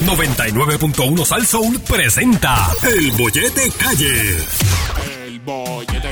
99.1 Sal Soul presenta El Bollete Calle. El bollete,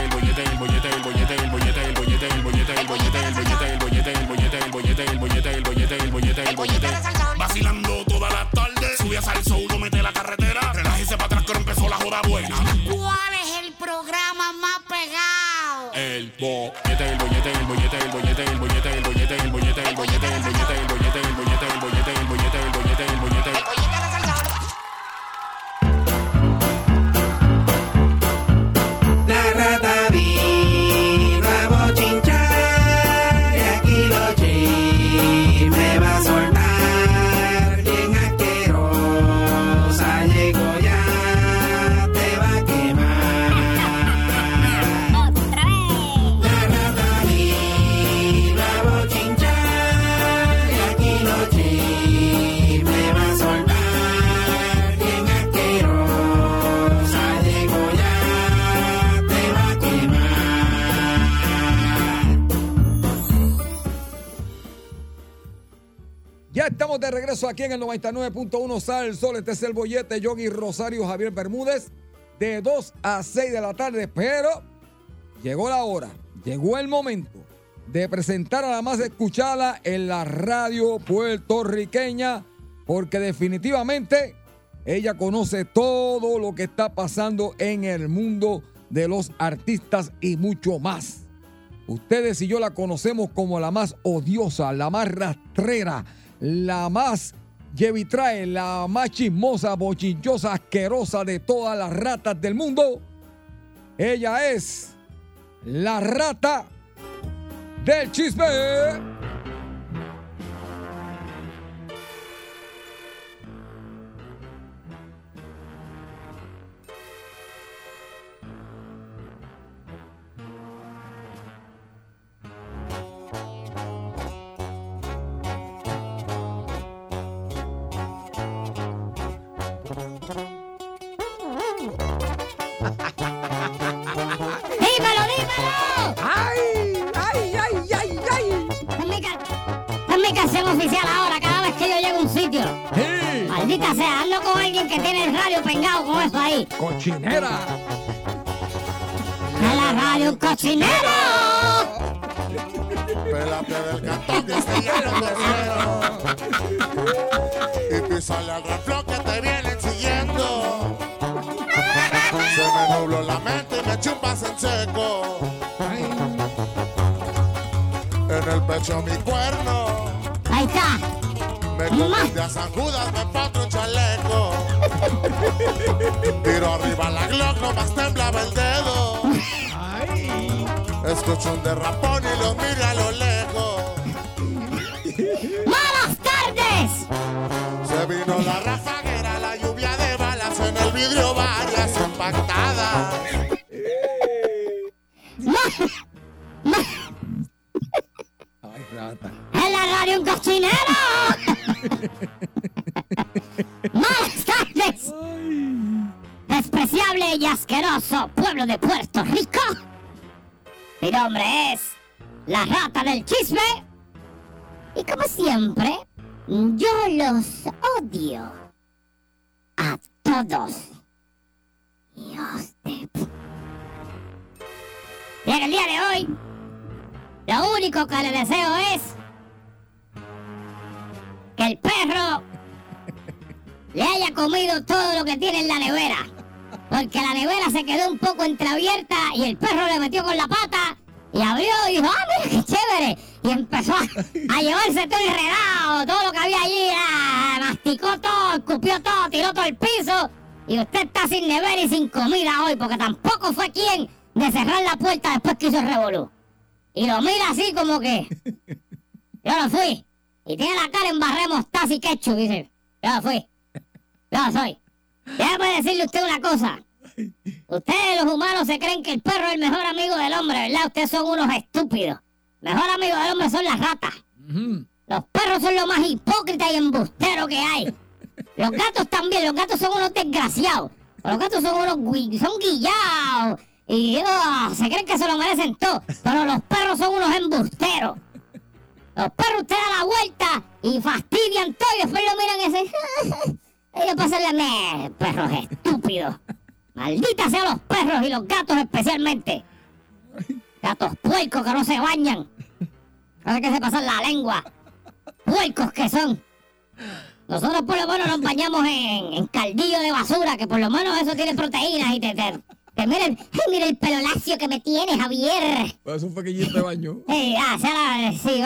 de regreso aquí en el 99.1 Sal Sol. Este es el bollete Yogi Rosario Javier Bermúdez de 2 a 6 de la tarde. Pero llegó la hora, llegó el momento de presentar a la más escuchada en la radio puertorriqueña. Porque definitivamente ella conoce todo lo que está pasando en el mundo de los artistas y mucho más. Ustedes y yo la conocemos como la más odiosa, la más rastrera, la más llevitrae, la más chismosa, bochinchosa, asquerosa de todas las ratas del mundo. Ella es la rata del chisme. ¡Dímelo, dímelo! ¡Ay! ¡Ay, ay, ay, ay! Es mi, ca- es mi canción oficial ahora, cada vez que yo llego a un sitio. ¡Sí! Maldita sea, ando con alguien que tiene el radio pengado con eso ahí. ¡Cochinera! En la radio un cochinero. Pélate del cantón que se llena de cero. Y písale al me nubló la mente y me chupas en seco. En el pecho mi cuerno. Ahí está. Me convide a San Judas, me patro un chaleco. Tiro arriba la Glock, nomás temblaba el dedo. Escucho un derrapón y lo miro a lo lejos. ¡Buenas tardes! Se vino la rafaguera, la lluvia de balas en el vidrio, varias impactadas. ¡Ay, rata! En la radio un cochinero. ¡Buenas tardes! Despreciable y asqueroso pueblo de Puerto Rico. Mi nombre es la rata del chisme. Y como siempre, yo los odio a todos. De... pu- Y en el día de hoy, lo único que le deseo es que el perro le haya comido todo lo que tiene en la nevera. Porque la nevera se quedó un poco entreabierta y el perro le metió con la pata y abrió y dijo, ¡ah, mira qué chévere! Y empezó a, a llevarse todo enredado, todo lo que había allí, ah, masticó todo, escupió todo, tiró todo el piso. Y usted está sin nevera y sin comida hoy, porque tampoco fue quien de cerrar la puerta después que hizo el revolú. Y lo mira así como que, yo no fui. Y tiene la cara en barré mostaza y ketchup, dice, yo no fui. Yo no soy. Déjame decirle usted una cosa. Ustedes los humanos se creen que el perro es el mejor amigo del hombre, ¿verdad? Ustedes son unos estúpidos. Mejor amigo del hombre son las ratas. Los perros son lo más hipócrita y embustero que hay. Los gatos también, los gatos son unos desgraciados. Los gatos son unos gui- son guillados. Y ah, se creen que se lo merecen todo. Pero los perros son unos embusteros. Los perros usted da la vuelta y fastidian todo y después lo miran y dicen, voy a pasarle a mí, perros estúpidos. Maldita sean los perros y los gatos especialmente. Gatos puercos que no se bañan. Ahora que se pasan la lengua. Puercos que son. Nosotros por lo menos nos bañamos en, en caldillo de basura, que por lo menos eso tiene proteínas y te... te, te miren, ay, mira el pelo lacio que me tiene, Javier. Pues un pequeñito de baño. Eh, ah, sea la- sí,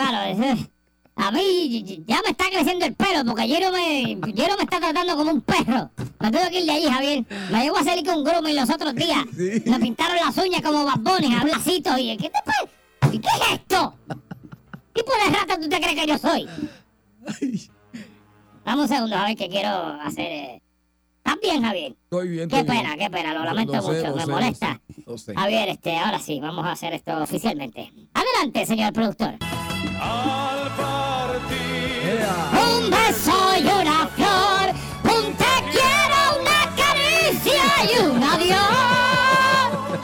eso- A mí ya me está creciendo el pelo porque Jero me, Jero me está tratando como un perro. Me tengo que ir de allí, Javier. Me llegó a salir con un grooming los otros días. Sí. Me pintaron las uñas como babones, a. Y, ¿qué, te pa- ¿Y qué es esto? ¿Qué tipo de rata tú te crees que yo soy? Dame un segundo, a ver, que quiero hacer... eh. ¿Estás bien, Javier? Estoy bien. Qué estoy pena, bien. qué pena, lo lamento Lo sé, mucho, lo me sé, lo molesta. sé, lo sé. Javier, este, ahora sí, vamos a hacer esto oficialmente. Adelante, señor productor. Ea. Un beso y una flor, un te quiero, una caricia y un adiós.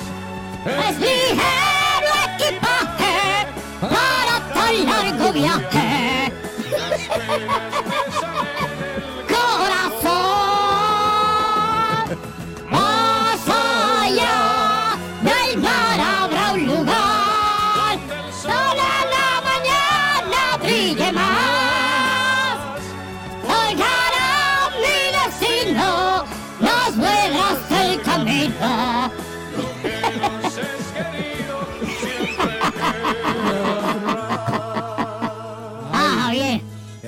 Es ligero equipaje para tan largo viaje.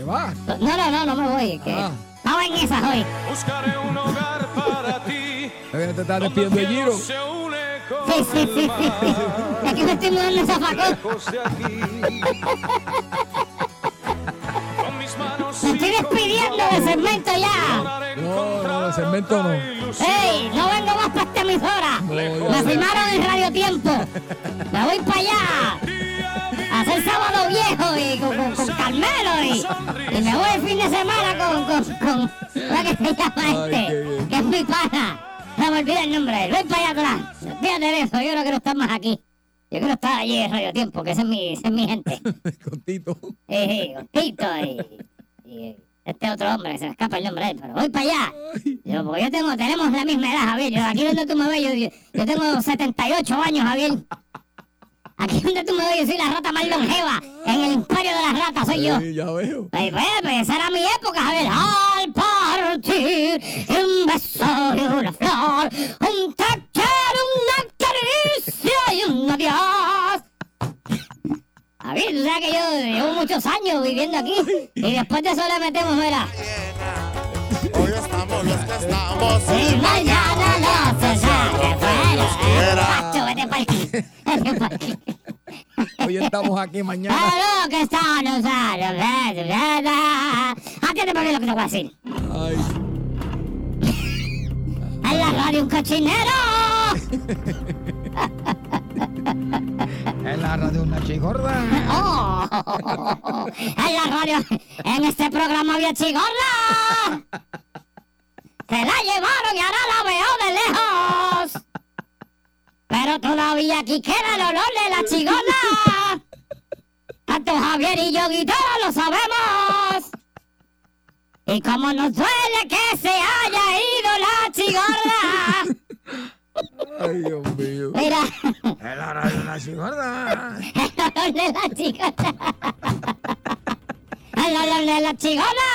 Va? No, no, no, no me voy. Que Ah. estaba en esas hoy. Buscaré un hogar para ti. Te despidiendo de Giro. Se une con Sí, sí, sí, sí. Es que me estoy mudando esa de Me estoy despidiendo del segmento ya. No, no, el segmento no. ¡Ey! No vengo más para esta emisora. No, Me firmaron en Radio Tiempo. Me voy para allá. A hacer viejo y con, con- con Carmelo y, y me voy el fin de semana con, con, con ¿cómo es que se llama este? Que es mi pana. No me olvidé el nombre de él. Voy para allá atrás. Fíjate de eso. Yo no quiero estar más aquí. Yo quiero estar allí en Radio Tiempo, que esa es mi, esa es mi gente. Con Tito. Tito y, y este otro hombre, que se me escapa el nombre de él, pero voy para allá. Yo, porque yo tengo, tenemos la misma edad, Javier. Yo, aquí donde tú me ves, yo, yo tengo 78 años, Javier. Aquí donde tú me ves, yo soy la rata más longeva. En el imperio de las ratas soy yo. Sí, ya veo. Pues, pues, pues, esa era mi época, Javier. Al partir, un beso y una flor, un quiero, una caricia y un adiós. Javier, tú sabes que yo llevo muchos años viviendo aquí y después de eso le metemos, mira. Hoy estamos los que estamos Y mañana no se sabe fuera. Pa'l- Hoy estamos aquí mañana. A lo que está, no sabe, Atiende por lo que te voy a decir. Ay, En la radio un cochinero. en la radio una chigorda. Oh, en la radio, en este programa había chigorla. Se la llevaron y ahora la veo de lejos. Pero todavía aquí queda el olor de la chigorla. Tanto Javier y yo, guitarra, lo sabemos. Y como nos duele que se haya ido la chigorla. Ay, Dios mío. Mira, En la radio una chigorda. el olor de la chigorla. El olor de la chigorla.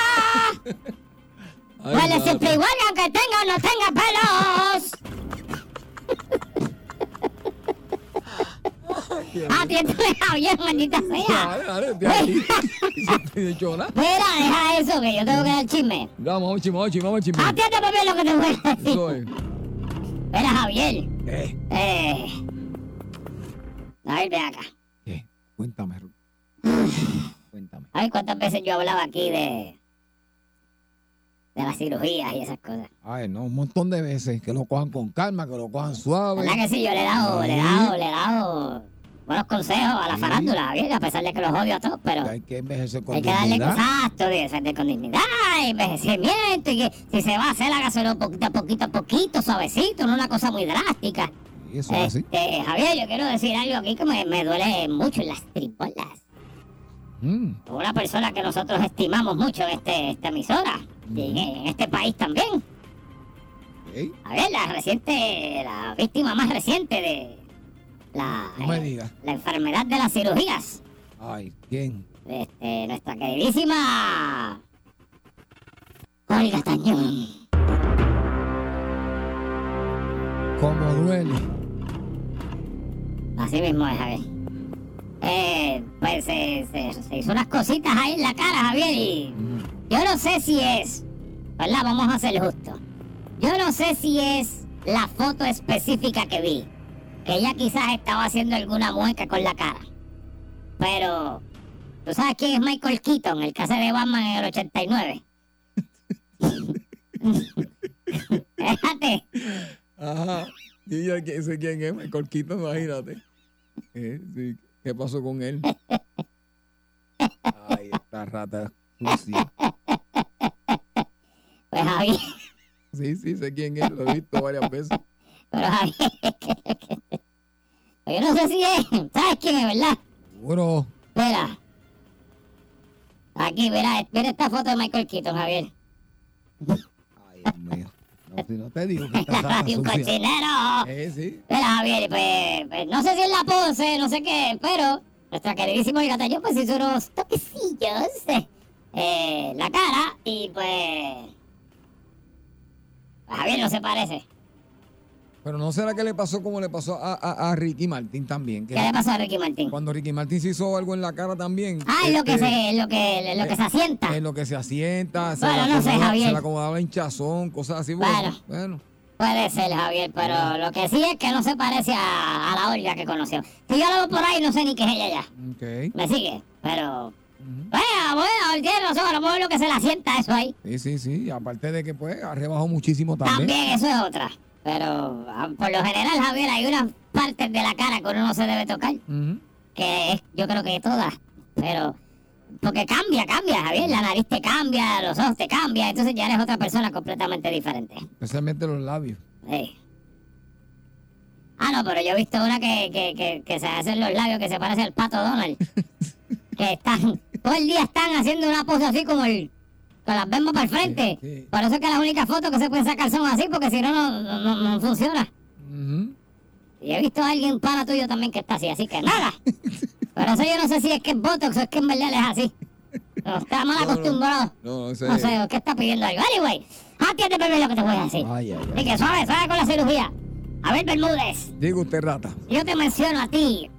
Ay, Huele madre. siempre igual aunque tenga o no tenga pelos. Atiéndeme, Javier, maldita sea. Dale, dale, de ahí. Mira, deja eso, que yo tengo que dar chisme. Vamos, chisme, vamos, chisme, vamos, chisme. Atiéndeme bien lo que te voy a decir. Eso es. Mira, Javier. ¿Qué? Eh. Javier, ve acá. ¿Qué? Cuéntame. Cuéntame. A ver cuántas veces yo hablaba aquí de. De las cirugías y esas cosas. Ay, no, un montón de veces. Que lo cojan con calma, que lo cojan suave. ¿Verdad que sí? Yo le he dado, le he dado, le he dado buenos consejos a la Sí. farándula, Javier, a pesar de que los odio a todos, pero. Hay que envejecer con Hay que darle dignidad. exacto, de defender con dignidad, envejecimiento, y que si se va a hacer, hágaselo poquito a poquito a poquito, suavecito, no una cosa muy drástica. Y eso es así. Este, Javier, yo quiero decir algo aquí que me, me duele mucho en las tripolas. Mm, una persona que nosotros estimamos mucho en este, esta emisora y en, este país también. A ver, la reciente, la víctima más reciente de la, No eh, la enfermedad de las cirugías. Ay, ¿quién? Este, nuestra queridísima Olga Tañón. Como duele. Así mismo es, Javier. Eh, pues se, se- se hizo unas cositas ahí en la cara, Javier, y yo no sé si es, ¿verdad? Vamos a ser justos. Yo no sé si es la foto específica que vi, que ella quizás estaba haciendo alguna mueca con la cara. Pero, ¿tú sabes quién es Michael Keaton, el que hace de Batman en el 89? Fíjate. Ajá. Y yo que- sé quién es, Michael Keaton, imagínate. Eh, sí. ¿Qué pasó con él? Ay, esta rata sucia. Pues Javier, Sí, sí, sé quién es, lo he visto varias veces. pero Javier, yo no sé si es, ¿sabes quién es, verdad? Seguro. Mira. Aquí, mira, mira esta foto de Michael Keaton, Javier. Ay, Dios mío. No, si no te digo que un cochinero. Eh, sí. Mira, Javier, pues, pues, no sé si es la pose, no sé qué, pero nuestra queridísima Olga Tañón pues hizo unos toquecillos eh, eh, la cara y pues, Javier no se parece. Pero no será que le pasó como le pasó a, a- a Ricky Martin también. Que ¿Qué le pasó a Ricky Martín? cuando Ricky Martin se hizo algo en la cara también. Ah, es lo que este, se, es lo que, lo que se asienta. En lo que se asienta, se, Bueno, le no sé, Javier. se le acomodaba hinchazón, cosas así. Bueno. bueno. Puede ser, Javier, pero lo que sí es que no se parece a, a la Olga que conoció. Si yo la veo por ahí, no sé ni qué es ella ya. Ok. ¿Me sigue? Pero... Bueno, bueno, tiene razón, a lo mejor lo que se le asienta eso ahí. Sí, sí, sí. Aparte de que pues ha rebajado muchísimo también. También eso es otra. Pero ah, por lo general, Javier, hay unas partes de la cara que uno no se debe tocar. Que es, yo creo que todas. Pero... Porque cambia, cambia, Javier. La nariz te cambia, los ojos te cambian. Entonces ya eres otra persona completamente diferente. Especialmente los labios. Sí. Ah, no, pero yo he visto una que, que, que, que se hacen los labios que se parece al pato Donald. que están, todo el día están haciendo una pose así como el, con las bembas para el frente. Sí, sí. Por eso es que las únicas fotos que se pueden sacar son así, porque si no, no, no, funciona. Y he visto a alguien para tuyo también que está así, así que nada. Pero eso yo no sé si es que es Botox o es que en verdad es así. No, está mal acostumbrado. No, no sé. No sé, ¿qué está pidiendo algo? Anyway, atiende primero lo que te voy a decir. Ay, ay, ay. Así que suave, suave con la cirugía. A ver, Bermúdez, Diga usted, rata. yo te menciono a ti.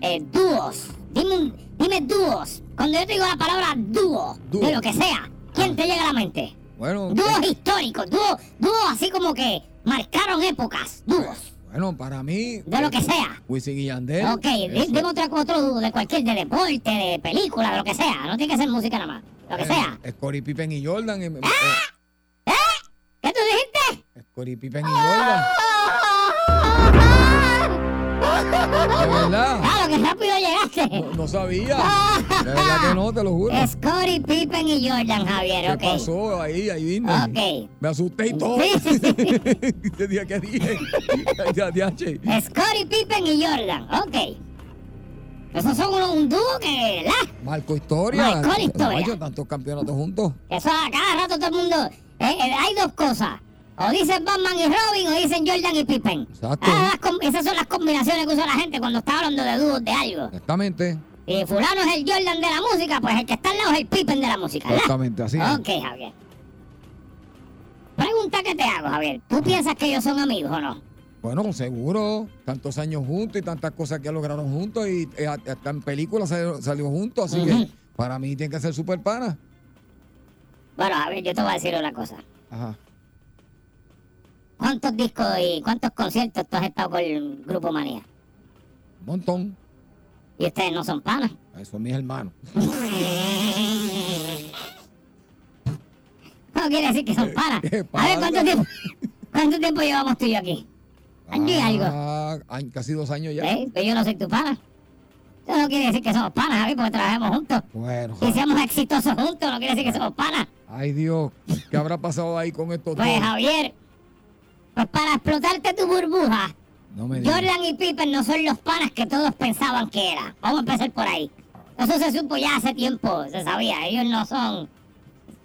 Eh, dúos. Dime, un- dime dúos. Cuando yo te digo la palabra dúo, Dúo. de lo que sea, ¿quién te llega a la mente? Bueno, Dúos eh, históricos, dúos, dúos así como que marcaron épocas, dúos, bueno, para mí. de lo que sea. Wisin y Yandel. Ok, dime otra, otro dúo, de cualquier, de deporte, de película, de lo que sea. No tiene que ser música nada más, lo que Eh, sea. Scottie Pippen y Jordan. eh, ¿Qué tú dijiste? eh, Scottie Pippen y Jordan. Verdad. Claro, que rápido llegaste. No, no sabía. De verdad que no, te lo juro. Scottie Pippen y Jordan, Javier, ¿Qué ok. pasó ahí? Ahí vine. Ok. Me asusté y todo. Sí, sí, sí. Te dije que dije. Scottie Pippen y Jordan, ok. Esos son uno- un dúo que, ¿verdad? Marco Historia. Marcó la historia. No, tantos campeonatos juntos. Eso a cada rato todo el mundo. eh, eh, hay dos cosas. O dicen Batman y Robin o dicen Jordan y Pippen. Exacto. Ah, esas son las combinaciones que usa la gente cuando está hablando de dúos de algo. Exactamente. Y fulano es el Jordan de la música, pues el que está al lado es el Pippen de la música, ¿verdad? Exactamente, así es. Ok, Javier. Pregunta que te hago, Javier. ¿Tú piensas que ellos son amigos o no? Bueno, seguro. Tantos años juntos y tantas cosas que lograron juntos y eh, hasta en películas salió, salió juntos. Así que para mí tiene que ser super pana. Bueno, Javier, yo te voy a decir una cosa. Ajá. ¿Cuántos discos y cuántos conciertos tú has estado con el Grupo Manía? Un montón. Y ustedes no son panas. Son mis hermanos. No quiere decir que son panas. ¿Qué A ver, ¿cuánto tiempo, ¿cuánto tiempo llevamos tú y yo aquí? Algo. Ah, ay, casi dos años ya. ¿Eh? Pero yo no soy tu pana. Eso no quiere decir que somos panas, Javier, porque trabajamos juntos. Bueno. Y seamos exitosos juntos, no quiere decir que somos panas. Ay, Dios. ¿Qué habrá pasado ahí con estos Pues, dos? Javier, pues para explotarte tu burbuja, No me. Jordan y Pippen no son los panas que todos pensaban que eran. Vamos a empezar por ahí. Eso se supo ya hace tiempo, se sabía. Ellos no son,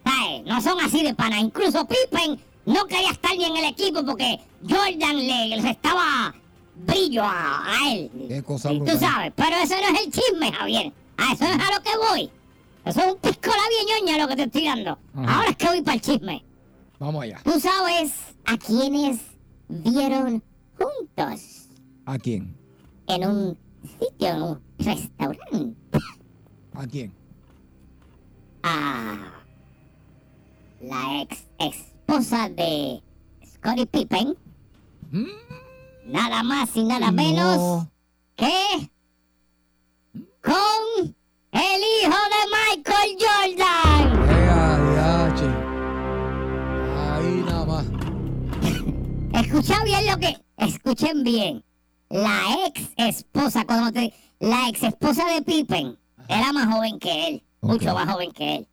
¿sabes? No son así de panas. Incluso Pippen no quería estar ni en el equipo porque Jordan le, restaba brillo a, a él. Qué cosa tú brutal. sabes, pero eso no es el chisme, Javier. A eso es a lo que voy. Eso es un pisco la ñoña lo que te estoy dando. Ajá. Ahora es que voy para el chisme. Vamos allá. Tú sabes a quienes vieron juntos ¿A quién? en un sitio, en un restaurante. ¿A quién? A la ex esposa de Scottie Pippen. Nada más y nada menos No. que con el hijo de Michael Jordan. Escucha bien lo que. Escuchen bien. La ex esposa, cuando te. La ex esposa de Pippen era más joven que él. Mucho más joven que él.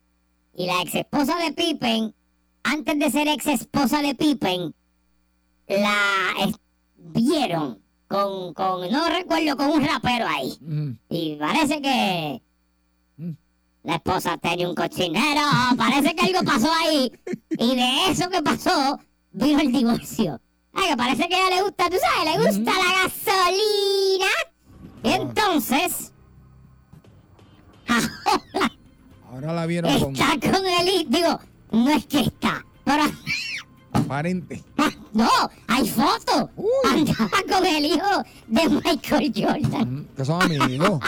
Y la ex esposa de Pippen, antes de ser ex esposa de Pippen, la es- vieron con, con. No recuerdo, con un rapero ahí. Mm. Y parece que. Mm. La esposa tenía un cochinero. Parece que algo pasó ahí. Y de eso que pasó, vino el divorcio. Ay, que parece que a ella le gusta, tú sabes, le gusta la gasolina. Y entonces, ahora Ahora la vieron con está con el. Digo, no es que está, pero aparente. ah, no, hay fotos. Andaba con el hijo de Michael Jordan. Mm, Que son amigos.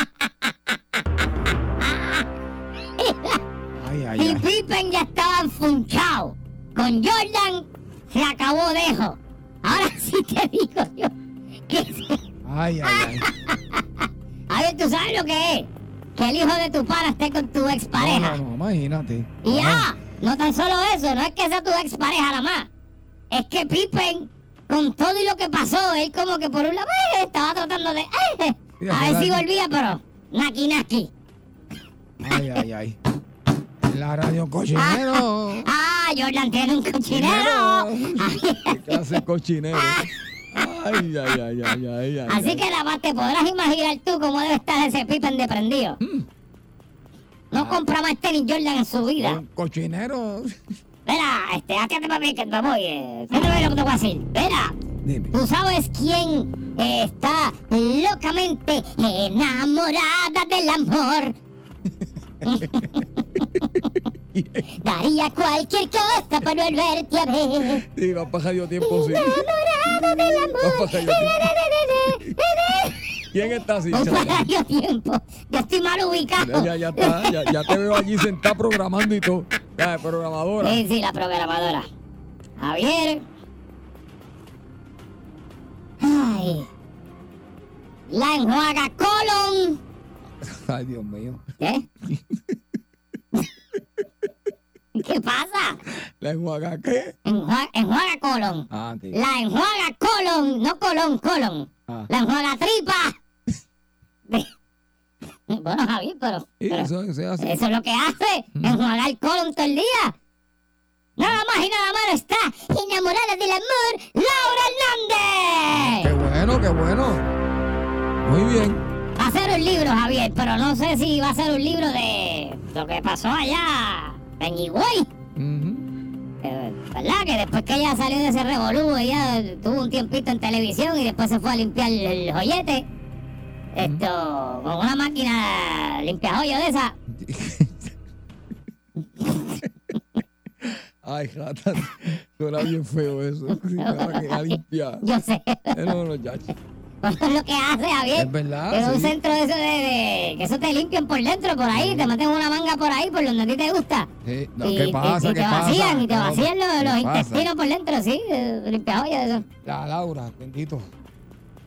Ay, ay, Y ay. Pippen ya estaba enfunchado. Con Jordan se acabó dejo. Ahora sí te digo yo que Ay, ay, ay. a ver, tú sabes lo que es. Que el hijo de tu pana esté con tu expareja. no, no, imagínate. Y ya, no tan solo eso, no es que sea tu expareja nada más. Es que Pippen, con todo y lo que pasó, él como que por un lado eh, estaba tratando de. eh, a ver si volvía, pero. Naki naki. Ay, ay, ay. La radio cochinero. Ah, Jordan tiene un cochinero. ¿Qué clase de cochinero? Ay, ay, ay, ay, ay, ay. Así que más te podrás imaginar tú cómo debe estar ese Pippen de prendido. Mm. No compra más tenis Jordan en su vida. Un cochinero. Mira, este, acá papi que te voy. Eh, ¿Qué te voy lo que te voy a decir? Mira, Dime. ¿tú sabes quién eh, está locamente enamorada del amor? Daría cualquier cosa por volverte a ver. Sí, va a pasar yo tiempo, sí. Enamorada del amor. Tiempo. ¿Quién está así? Paradio tiempo. Yo estoy mal ubicado. Ya, ya, ya está. Ya, ya te veo allí sentada programando y todo. Ya, programadora. Sí, sí, la programadora. Javier. Ay. La enjuaga colon. Ay, Dios mío. ¿Qué? ¿Qué pasa? ¿La enjuaga qué? Enjuaga, enjuaga colon. Ah, sí. La enjuaga colon, no colon, colon. Ah. La enjuaga tripa. bueno, Javier, pero, eso, eso es así. eso es lo que hace, enjuagar el colon todo el día. Nada más y nada menos está enamorada del amor, Laura Qué Hernández. bueno, qué bueno. Muy bien. Va a ser un libro, Javier, pero no sé si va a ser un libro de lo que pasó allá en Higüey. Ujú. Eh, ¿Verdad? Que después que ella salió de ese revolú, ella tuvo un tiempito en televisión y después se fue a limpiar el, joyete. Esto, con una máquina limpia joyo de esa. Ay, jata. Suena bien feo eso. Sí, nada que a limpiar. Yo sé. Eh, No, no, ya. Es lo que hace, Javier. Es verdad, Es un sí. centro de eso de, de- que eso te limpian por dentro, por ahí, te meten una manga por ahí, por donde a ti te gusta. Sí, no, y, ¿Qué y- pasa? y ¿Qué te pasa? vacían, y te No, vacían los, ¿qué los intestinos por dentro, sí, limpia de eso. Ya, Laura, bendito.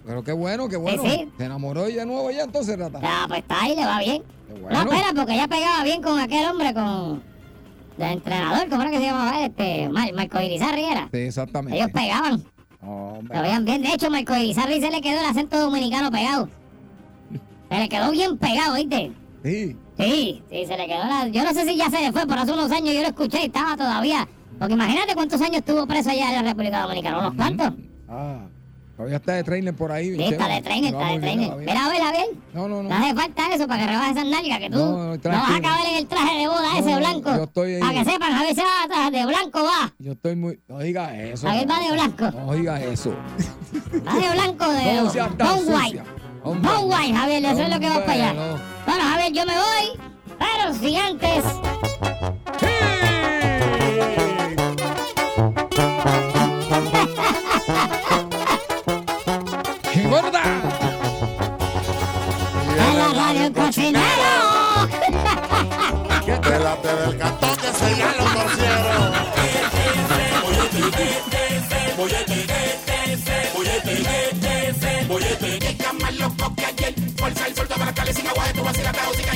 Pero qué bueno, qué bueno. sí. Se enamoró ella de nuevo ya entonces, Rata. Ya, pues está ahí, le va bien. Qué No, bueno. espera, porque ella pegaba bien con aquel hombre, con el entrenador, ¿cómo era que se llamaba? Este, Mar- Marco Irizarri era. Sí, exactamente. Ellos pegaban, Hombre. lo veían bien. De hecho, Marco Irizarri se le quedó el acento dominicano pegado. Se le quedó bien pegado, ¿viste? Sí. Sí, sí, se le quedó la... Yo no sé si ya se le fue, pero hace unos años yo lo escuché y estaba todavía. Porque imagínate cuántos años estuvo preso allá en la República Dominicana, unos cuantos. Ah. Todavía está de trainer por ahí. Sí, está de trainer, está de trainer. Mira, a ver, a ver. No, no, no. No hace falta eso para que rebajes esas nalgas, que tú No, no, no, vas a caber en el traje de boda ese blanco. yo estoy ahí. Para que sepan, Javier se va a traje de blanco, va. Yo estoy muy. No digas eso. Javier va no. de blanco. No digas eso. Va de blanco de No seas tan. White. Javier, eso es lo que va para allá. Bueno. Bueno, Javier, yo me voy. Pero si antes. ¡Qué el cocinero! Delante del cantón que se ya lo torcieron. ¡Ey!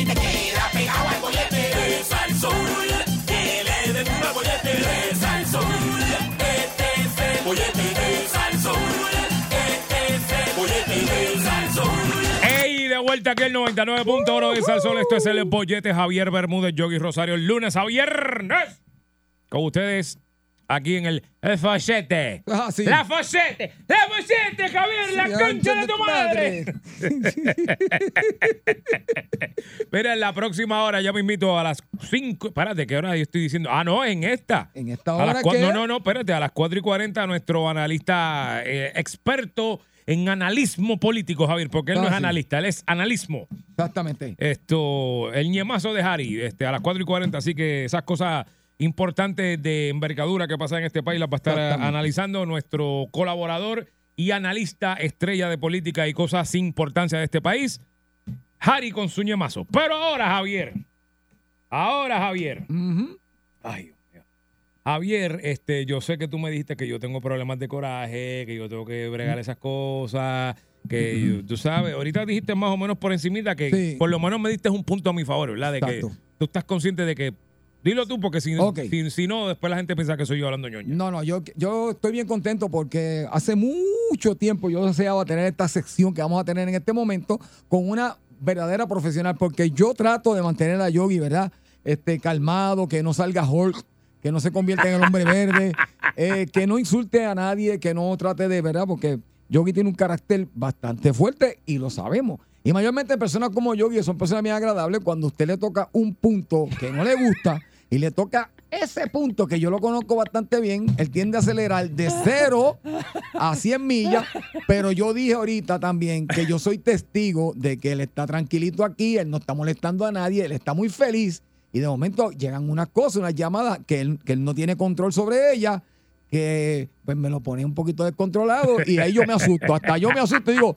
De vuelta aquí el 99.1 de Salsol. Esto es el bollete Javier Bermúdez, Yogi Rosario, lunes a viernes. Con ustedes aquí en el, el. Ah, sí. La Follete. La Follete, Javier, la Sí, concha de tu madre. Mira, en la próxima hora ya me invito a las 5. Espérate, ¿qué hora yo estoy diciendo? Ah, no, en esta. En esta A las hora cua- que- No, no, no, espérate, a las 4 y 40 nuestro analista eh, experto en analismo político, Javier, porque él no Ah, es sí. analista, él es analismo. Exactamente. Esto, el ñemazo de Harry, este, a las 4 y 40, así que esas cosas importantes de envergadura que pasan en este país las va a estar analizando nuestro colaborador y analista estrella de política y cosas sin importancia de este país, Harry con su ñemazo. Pero ahora, Javier, ahora, Javier. Ay. Javier, este, yo sé que tú me dijiste que yo tengo problemas de coraje, que yo tengo que bregar esas cosas, que yo- tú sabes, ahorita dijiste más o menos por encimita que Sí. por lo menos me diste un punto a mi favor, ¿verdad? De Exacto. que tú estás consciente de que, dilo tú, porque si, Ok. si, si no, después la gente piensa que soy yo hablando ñoña. No, no, yo, yo estoy bien contento porque hace mucho tiempo yo deseaba tener esta sección que vamos a tener en este momento con una verdadera profesional, porque yo trato de mantener a Yogi, ¿verdad? Este, calmado, que no salga Hulk, que no se convierta en el hombre verde, eh, que no insulte a nadie, que no trate de, ¿verdad? Porque Yogi tiene un carácter bastante fuerte y lo sabemos. Y mayormente personas como Yogi son personas bien agradables cuando usted le toca un punto que no le gusta y le toca ese punto que yo lo conozco bastante bien, él tiende a acelerar de 0 a 100 millas, pero yo dije ahorita también que yo soy testigo de que él está tranquilito aquí, él no está molestando a nadie, él está muy feliz y de momento llegan unas cosas, unas llamadas que él, que él no tiene control sobre ellas, que pues me lo pone un poquito descontrolado y ahí yo me asusto, hasta yo me asusto y digo,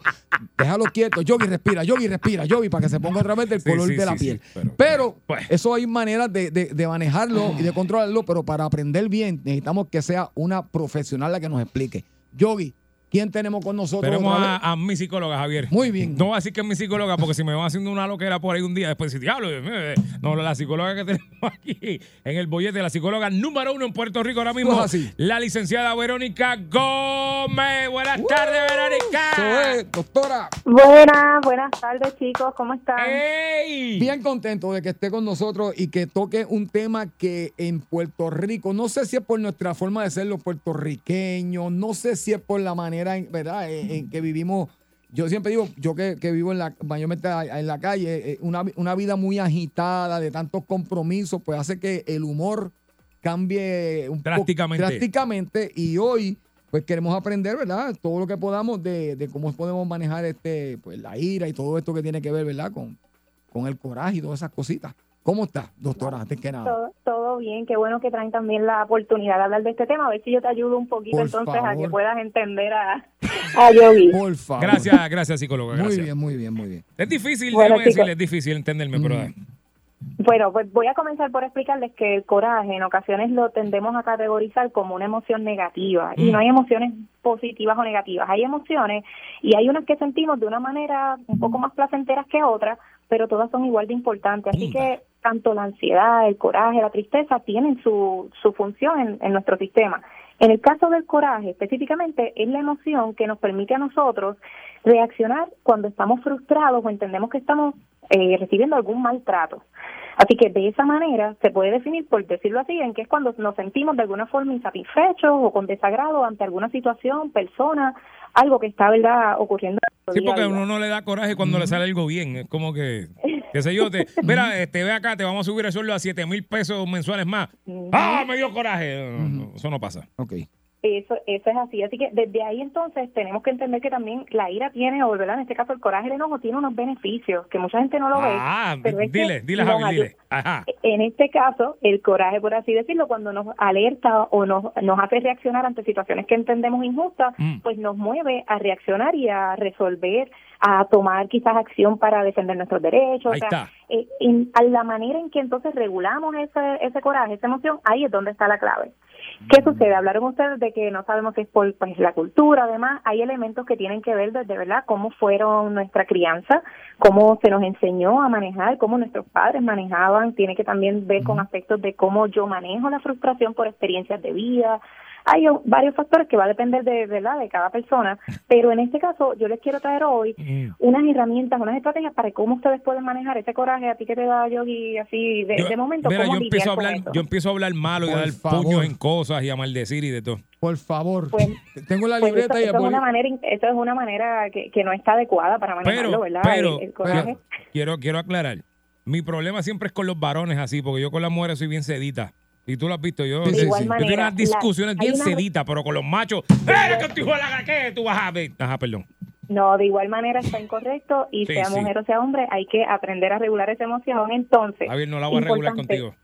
déjalo quieto, Yogi respira, Yogi respira, Yogi, para que se ponga otra vez del Sí, color sí, de la sí, piel. pero- pero pues. eso hay maneras de, de- de manejarlo y de controlarlo, pero para aprender bien necesitamos que sea una profesional la que nos explique. Yogi, ¿quién tenemos con nosotros? Tenemos a, mi psicóloga, Javier. Muy bien. No voy a decir que es mi psicóloga, porque si me van haciendo una loquera por ahí un día, después decir, diablo, eh". no, la psicóloga que tenemos aquí en el bollete, la psicóloga número uno en Puerto Rico ahora mismo, así. la licenciada Verónica Gómez. Buenas tardes, Verónica. Eso es, doctora. Buenas, buenas tardes chicos, ¿cómo están? ¡Ey! Bien contento de que esté con nosotros y que toque un tema que en Puerto Rico, no sé si es por nuestra forma de ser los puertorriqueños, no sé si es por la manera, en- ¿verdad?, en, en que vivimos. Yo siempre digo, yo que, que vivo en la, mayormente en la calle, eh, una, una vida muy agitada, de tantos compromisos, pues hace que el humor cambie un poco- Drásticamente. drásticamente. Y hoy, pues queremos aprender, ¿verdad? Todo lo que podamos de, de cómo podemos manejar este, pues, la ira y todo esto que tiene que ver, ¿verdad? Con, con el coraje y todas esas cositas. ¿Cómo está, doctora? Antes que nada. Todo, todo bien, qué bueno que traen también la oportunidad de hablar de este tema, a ver si yo te ayudo un poquito Por entonces a favor. que puedas entender a, a Yogi. Por favor. Gracias, gracias, psicóloga. Muy Gracias. bien, muy bien, muy bien. Es difícil, Bueno, decirle, es difícil entenderme, pero eh, Bueno, pues voy a comenzar por explicarles que el coraje en ocasiones lo tendemos a categorizar como una emoción negativa y Mm. no hay emociones positivas o negativas, hay emociones y hay unas que sentimos de una manera un poco más placenteras que otras, pero todas son igual de importantes, así Anda. que tanto la ansiedad, el coraje, la tristeza tienen su, su función en, en nuestro sistema. En el caso del coraje, específicamente, es la emoción que nos permite a nosotros reaccionar cuando estamos frustrados o entendemos que estamos eh, recibiendo algún maltrato. Así que de esa manera se puede definir, por decirlo así, en que es cuando nos sentimos de alguna forma insatisfechos o con desagrado ante alguna situación, persona, algo que está verdad ocurriendo. Sí, porque a uno no le da coraje cuando le sale algo bien. Es como que, qué sé yo, te, mira, este, ve acá, te vamos a subir el sueldo a 7 mil pesos mensuales más. ¡Ah, me dio coraje! No, eso no pasa. Ok. Eso, eso es así. Así que desde ahí entonces tenemos que entender que también la ira tiene, o ¿verdad? en este caso el coraje, el enojo tiene unos beneficios que mucha gente no lo ve. Ah, pero es que dile, dile, Javi, dile. Ajá. En este caso, el coraje, por así decirlo, cuando nos alerta o nos, nos hace reaccionar ante situaciones que entendemos injustas, Mm. pues nos mueve a reaccionar y a resolver, a tomar quizás acción para defender nuestros derechos. Ahí o sea, está. eh, en- a la manera en que entonces regulamos ese, ese coraje, esa emoción, ahí es donde está la clave. ¿Qué sucede? Hablaron ustedes de que no sabemos si es por pues, la cultura, además hay elementos que tienen que ver desde verdad cómo fueron nuestra crianza, cómo se nos enseñó a manejar, cómo nuestros padres manejaban, tiene que también ver con aspectos de cómo yo manejo la frustración por experiencias de vida. Hay varios factores que va a depender de verdad de cada persona, pero en este caso yo les quiero traer hoy Mm. unas herramientas, unas estrategias para cómo ustedes pueden manejar ese coraje a ti que te da yogi así de, Yo- de momento. mira, cómo yo empiezo, a hablar, eso. yo empiezo a hablar malo y a dar puños en cosas y a maldecir y de todo. Por favor. Pues- Tengo la Pues libreta eso, y eso es una manera, in- eso es una manera que, que no está adecuada para manejarlo, Pero, ¿verdad? pero, el, el coraje. quiero, quiero aclarar. Mi problema siempre es con los varones así, porque yo con las mujeres soy bien sedita. Y tú lo has visto, yo, De yo igual tengo manera, unas discusiones la- bien una- seditas, pero con los machos, ¡eh, que de la ¿qué? Tú vas a ver. Ajá, perdón. No, de igual manera está incorrecto y Sí, sea sí. mujer o sea hombre, hay que aprender a regular esa emoción. Entonces, Javier, no la voy a regular contigo.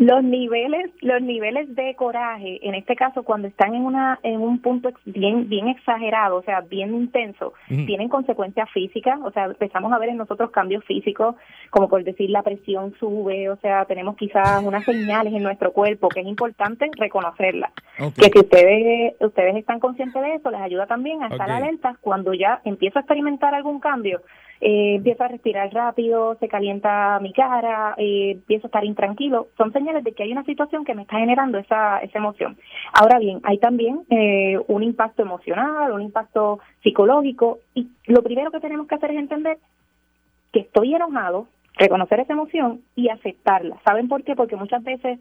Los niveles, los niveles de coraje, en este caso, cuando están en una, en un punto bien, bien exagerado, o sea, bien intenso, tienen consecuencias físicas, o sea, empezamos a ver en nosotros cambios físicos, como por decir la presión sube, o sea, tenemos quizás unas señales en nuestro cuerpo que es importante reconocerlas. Que si ustedes, ustedes están conscientes de eso, les ayuda también a estar alertas cuando ya empiezo a experimentar algún cambio. Eh, empiezo a respirar rápido, se calienta mi cara, eh, empiezo a estar intranquilo. Son señales de que hay una situación que me está generando esa, esa emoción. Ahora bien, hay también eh, un impacto emocional, un impacto psicológico y lo primero que tenemos que hacer es entender que estoy enojado, reconocer esa emoción y aceptarla. ¿Saben por qué? Porque muchas veces,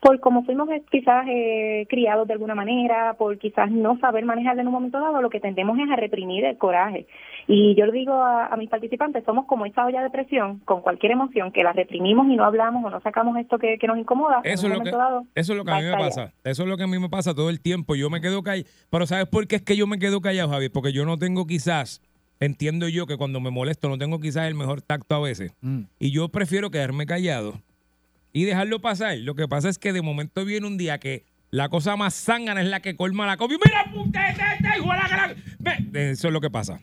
por como fuimos eh, quizás eh, criados de alguna manera, por quizás no saber manejarla en un momento dado, lo que tendemos es a reprimir el coraje. Y yo le digo a, a mis participantes, somos como esa olla de presión con cualquier emoción que la reprimimos y no hablamos o no sacamos esto que, que nos incomoda. en Eso un es, lo que, momento dado, eso es lo que a mí me pasa. Eso es lo que a mí me pasa todo el tiempo. Yo me quedo callado. Pero ¿sabes por qué es que yo me quedo callado, Javier? Porque yo no tengo quizás, entiendo yo que cuando me molesto no tengo quizás el mejor tacto a veces. Mm. Y yo prefiero quedarme callado y dejarlo pasar. Lo que pasa es que de momento viene un día que la cosa más zángana es la que colma la copia. ¡Mira, puta, hijo de la gran-". Ve, Eso es lo que pasa.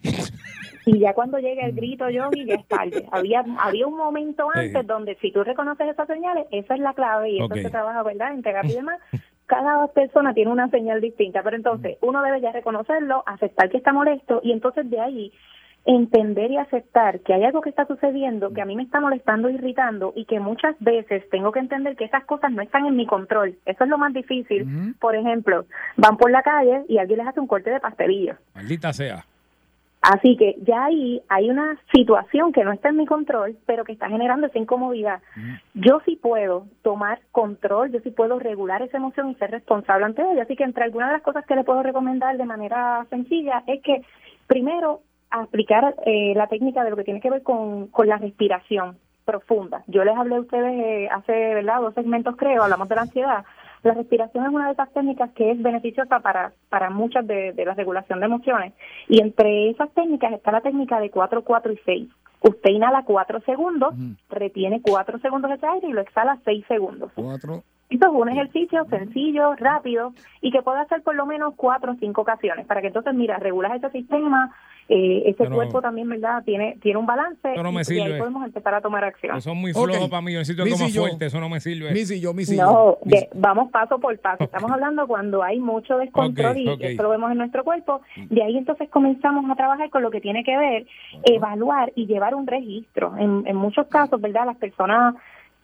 Y ya cuando llega el grito, Yogi, ya es tarde. Había, había un momento antes Sí. donde si tú reconoces esas señales, esa es la clave y eso se trabaja, ¿verdad? En terapia y demás. Cada persona tiene una señal distinta, pero entonces uno debe ya reconocerlo, aceptar que está molesto y entonces de ahí entender y aceptar que hay algo que está sucediendo que a mí me está molestando, irritando y que muchas veces tengo que entender que esas cosas no están en mi control. Eso es lo más difícil. Por ejemplo, van por la calle y alguien les hace un corte de pastelillo. Maldita sea. Así que ya ahí hay una situación que no está en mi control, pero que está generando esa incomodidad. Yo sí puedo tomar control, yo sí puedo regular esa emoción y ser responsable ante ella. Así que entre algunas de las cosas que le puedo recomendar de manera sencilla es que primero aplicar eh, la técnica de lo que tiene que ver con, con la respiración profunda. Yo les hablé a ustedes eh, hace, ¿verdad? Dos segmentos creo, hablamos de la ansiedad. La respiración es una de esas técnicas que es beneficiosa para, para muchas de, de la regulación de emociones. Y entre esas técnicas está la técnica de 4, 4 y 6. Usted inhala 4 segundos, retiene 4 segundos ese aire y lo exhala 6 segundos. Cuatro. Esto es un ejercicio sencillo, rápido y que puede hacer por lo menos cuatro o cinco ocasiones para que entonces, mira, regulas ese sistema, eh, ese Pero- cuerpo también, ¿verdad? Tiene tiene un balance Eso no me y de ahí sirve. podemos empezar a tomar acción. Eso son muy flojos para mí. Yo necesito algo más fuerte. Eso no me sirve. Missy, yo, Missy, No, yo. de- vamos paso por paso. Estamos hablando cuando hay mucho descontrol Ok, y ok. esto lo vemos en nuestro cuerpo. De ahí entonces comenzamos a trabajar con lo que tiene que ver, evaluar y llevar un registro. En, en muchos casos, ¿verdad? Las personas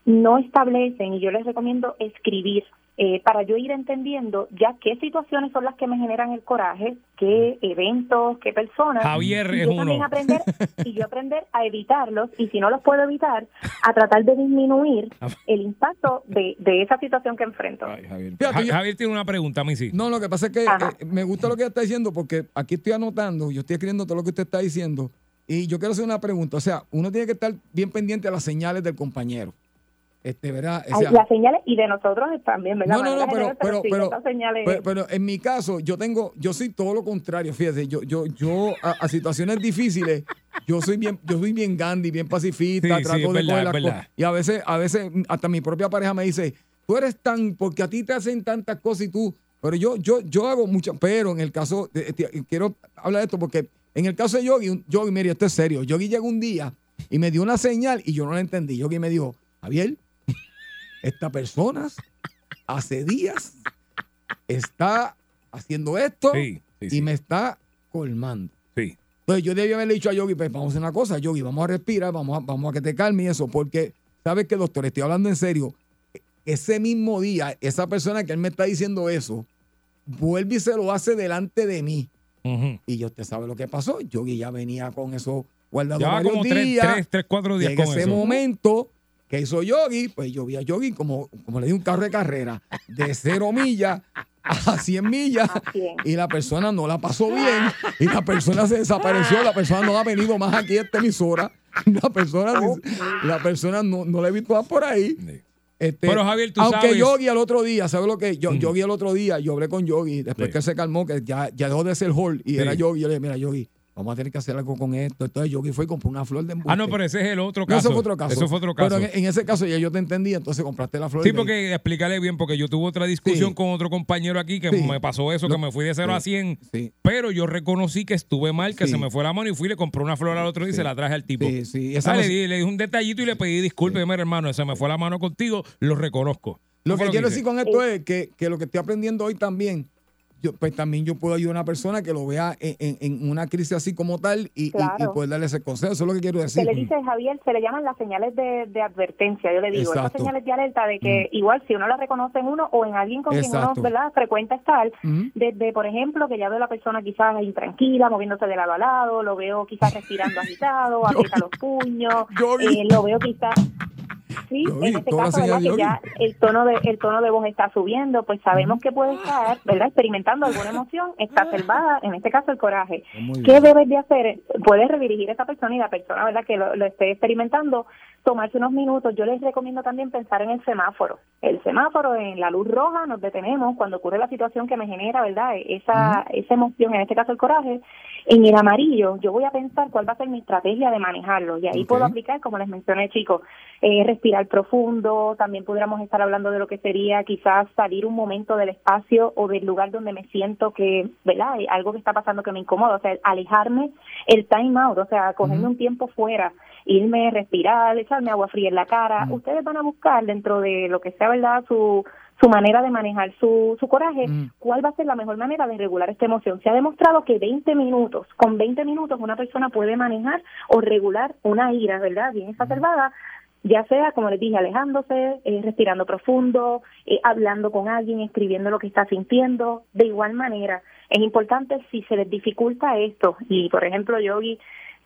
no establecen y yo les recomiendo escribir eh, para yo ir entendiendo ya qué situaciones son las que me generan el coraje, qué eventos, qué personas. Javier y es yo también uno. aprender y yo aprender a evitarlos y si no los puedo evitar, a tratar de disminuir el impacto de, de esa situación que enfrento. Fíjate, Ja- yo- Javier tiene una pregunta, Missy. No, lo que pasa es que eh, me gusta lo que ella está diciendo porque aquí estoy anotando, yo estoy escribiendo todo lo que usted está diciendo y yo quiero hacer una pregunta. O sea, uno tiene que estar bien pendiente a las señales del compañero. Este, ¿verdad? O Ay, sea, las señales y de nosotros también, ¿verdad? no, no, no, pero, general, pero, sí, pero, esas señales- pero, pero en mi caso, yo tengo, yo soy todo lo contrario, fíjese, yo, yo, yo a, a situaciones difíciles, yo soy bien, yo soy bien Gandhi, bien pacifista, Sí, trato de verdad, coger las cosas. Y a veces, a veces, hasta mi propia pareja me dice, tú eres tan, porque a ti te hacen tantas cosas y tú, pero yo, yo, yo hago muchas, pero en el caso, de, de- quiero hablar de esto porque en el caso de Yogi, Yogi, mire, esto es serio, Yogi llegó un día y me dio una señal y yo no la entendí. Yogi me dijo, Javier, esta persona hace días está haciendo esto Sí, sí, y sí. me está colmando. Sí. Entonces yo debía haberle dicho a Yogi, pues vamos a hacer una cosa, Yogi, vamos a respirar, vamos a, vamos a que te calme y eso, porque, ¿sabes qué, doctor? Estoy hablando en serio. Ese mismo día, esa persona que él me está diciendo eso, vuelve y se lo hace delante de mí. Y yo, usted sabe lo que pasó. Yogi ya venía con eso guardado Llevaba varios como tres, tres, tres, cuatro días Llega con ese eso. momento que hizo Yogi, pues yo vi a Yogi como, como le di un carro de carrera, de cero millas a 100 millas, A 100. y la persona no la pasó bien, y la persona se desapareció, la persona no ha venido más aquí a esta emisora, la persona, la persona no, no la he visto más por ahí. Este, Pero, Javier, tú aunque sabes- Yogi al otro día, ¿sabes lo que? Yo, Mm. Yogi al otro día, yo hablé con Yogi, después Sí. que se calmó, que ya, ya dejó de ser Hall y Sí. era Yogi, yo le dije, mira, Yogi, vamos a tener que hacer algo con esto. Entonces Yogi fue y compró una flor de embuste. Ah, no, pero ese es el otro No, caso. eso fue otro caso. Eso fue otro caso. Pero en, en ese caso ya yo te entendí, entonces compraste la flor. Sí, porque explícale bien, porque yo tuve otra discusión Sí. con otro compañero aquí que Sí. me pasó eso, Lo- que me fui de 0 sí. a 100, Sí. pero yo reconocí que estuve mal, que se me fue la mano y fui y le compré una flor al otro día y se la traje al tipo. Sí, sí. Esa Ah, no le, di, le di un detallito y le pedí disculpas, mira hermano, se me fue la mano contigo, lo reconozco. Lo que quiero decir con esto es que, que lo que estoy aprendiendo hoy también, yo, pues también yo puedo ayudar a una persona que lo vea en, en- en una crisis así como tal y, y- Claro. y poder darle ese consejo. Eso es lo que quiero Se decir. le dice, Javier, se le llaman las señales de, de advertencia, yo le digo, esas Exacto. señales de alerta de que igual si uno las reconoce en uno o en alguien con quien uno ¿verdad? frecuenta estar, Ujú. desde, por ejemplo, que ya veo a la persona quizás intranquila, moviéndose de lado a lado, lo veo quizás respirando agitado, aprieta los puños, eh, lo veo quizás... Sí, en este caso, ¿verdad? que ya el tono de el tono de voz está subiendo, pues sabemos que puede estar, ¿verdad? Experimentando alguna emoción exacerbada, en este caso el coraje. ¿Qué debes de hacer? Puedes redirigir a esa persona y la persona, ¿verdad? Que lo, lo esté experimentando, tomarse unos minutos. Yo les recomiendo también pensar en el semáforo. El semáforo, en la luz roja, nos detenemos cuando ocurre la situación que me genera, ¿verdad? Esa, esa emoción, en este caso el coraje. En el amarillo, yo voy a pensar cuál va a ser mi estrategia de manejarlo. Y ahí puedo aplicar, como les mencioné, chicos, eh, respirar profundo. También pudiéramos estar hablando de lo que sería quizás salir un momento del espacio o del lugar donde me siento que, ¿verdad? Hay algo que está pasando que me incomoda. O sea, alejarme, el time out, o sea, cogerme un tiempo fuera, irme, respirar, echarme agua fría en la cara. Ustedes van a buscar dentro de lo que sea, ¿verdad? Su su manera de manejar su, su coraje, Mm. cuál va a ser la mejor manera de regular esta emoción. Se ha demostrado que 20 minutos, con 20 minutos una persona puede manejar o regular una ira, ¿verdad? Bien exacerbada, ya sea, como les dije, alejándose, eh, respirando profundo, eh, hablando con alguien, escribiendo lo que está sintiendo. De igual manera, es importante si se les dificulta esto, y por ejemplo, Yogi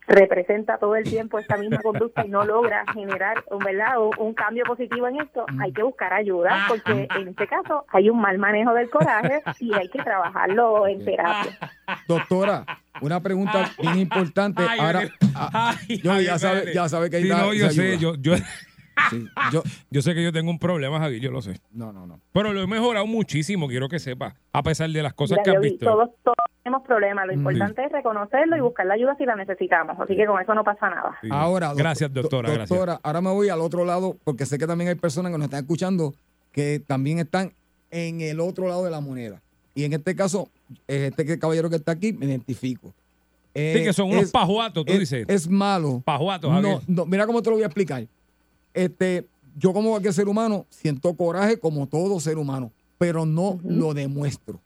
representa todo el tiempo esta misma conducta y no logra generar ¿verdad? un, un cambio positivo en esto, hay que buscar ayuda porque en este caso hay un mal manejo del coraje y hay que trabajarlo en terapia. Doctora, una pregunta bien importante. Ahora, ah, Ay, yo ya sabe, ya sabe que ahí Sí, da- no, yo se sé, ayuda. yo, yo, Sí, yo, yo sé que yo tengo un problema, Javier, yo lo sé. no, no, no. Pero lo he mejorado muchísimo, quiero que sepa, a pesar de las cosas que has visto. todos, todos tenemos problemas, lo Mm. importante es reconocerlo y buscar la ayuda si la necesitamos, así que con eso no pasa nada. Sí. Ahora, gracias, do- doctora, gracias. ahora me voy al otro lado porque sé que también hay personas que nos están escuchando que también están en el otro lado de la moneda. Y en este caso, eh, este caballero que está aquí, me identifico. Eh, Sí, que son unos es- pajuatos, tú es, dices. Es malo. Pajuatos, No, Javier. no, mira cómo te lo voy a explicar. Este, yo como cualquier ser humano siento coraje como todo ser humano, pero no lo demuestro.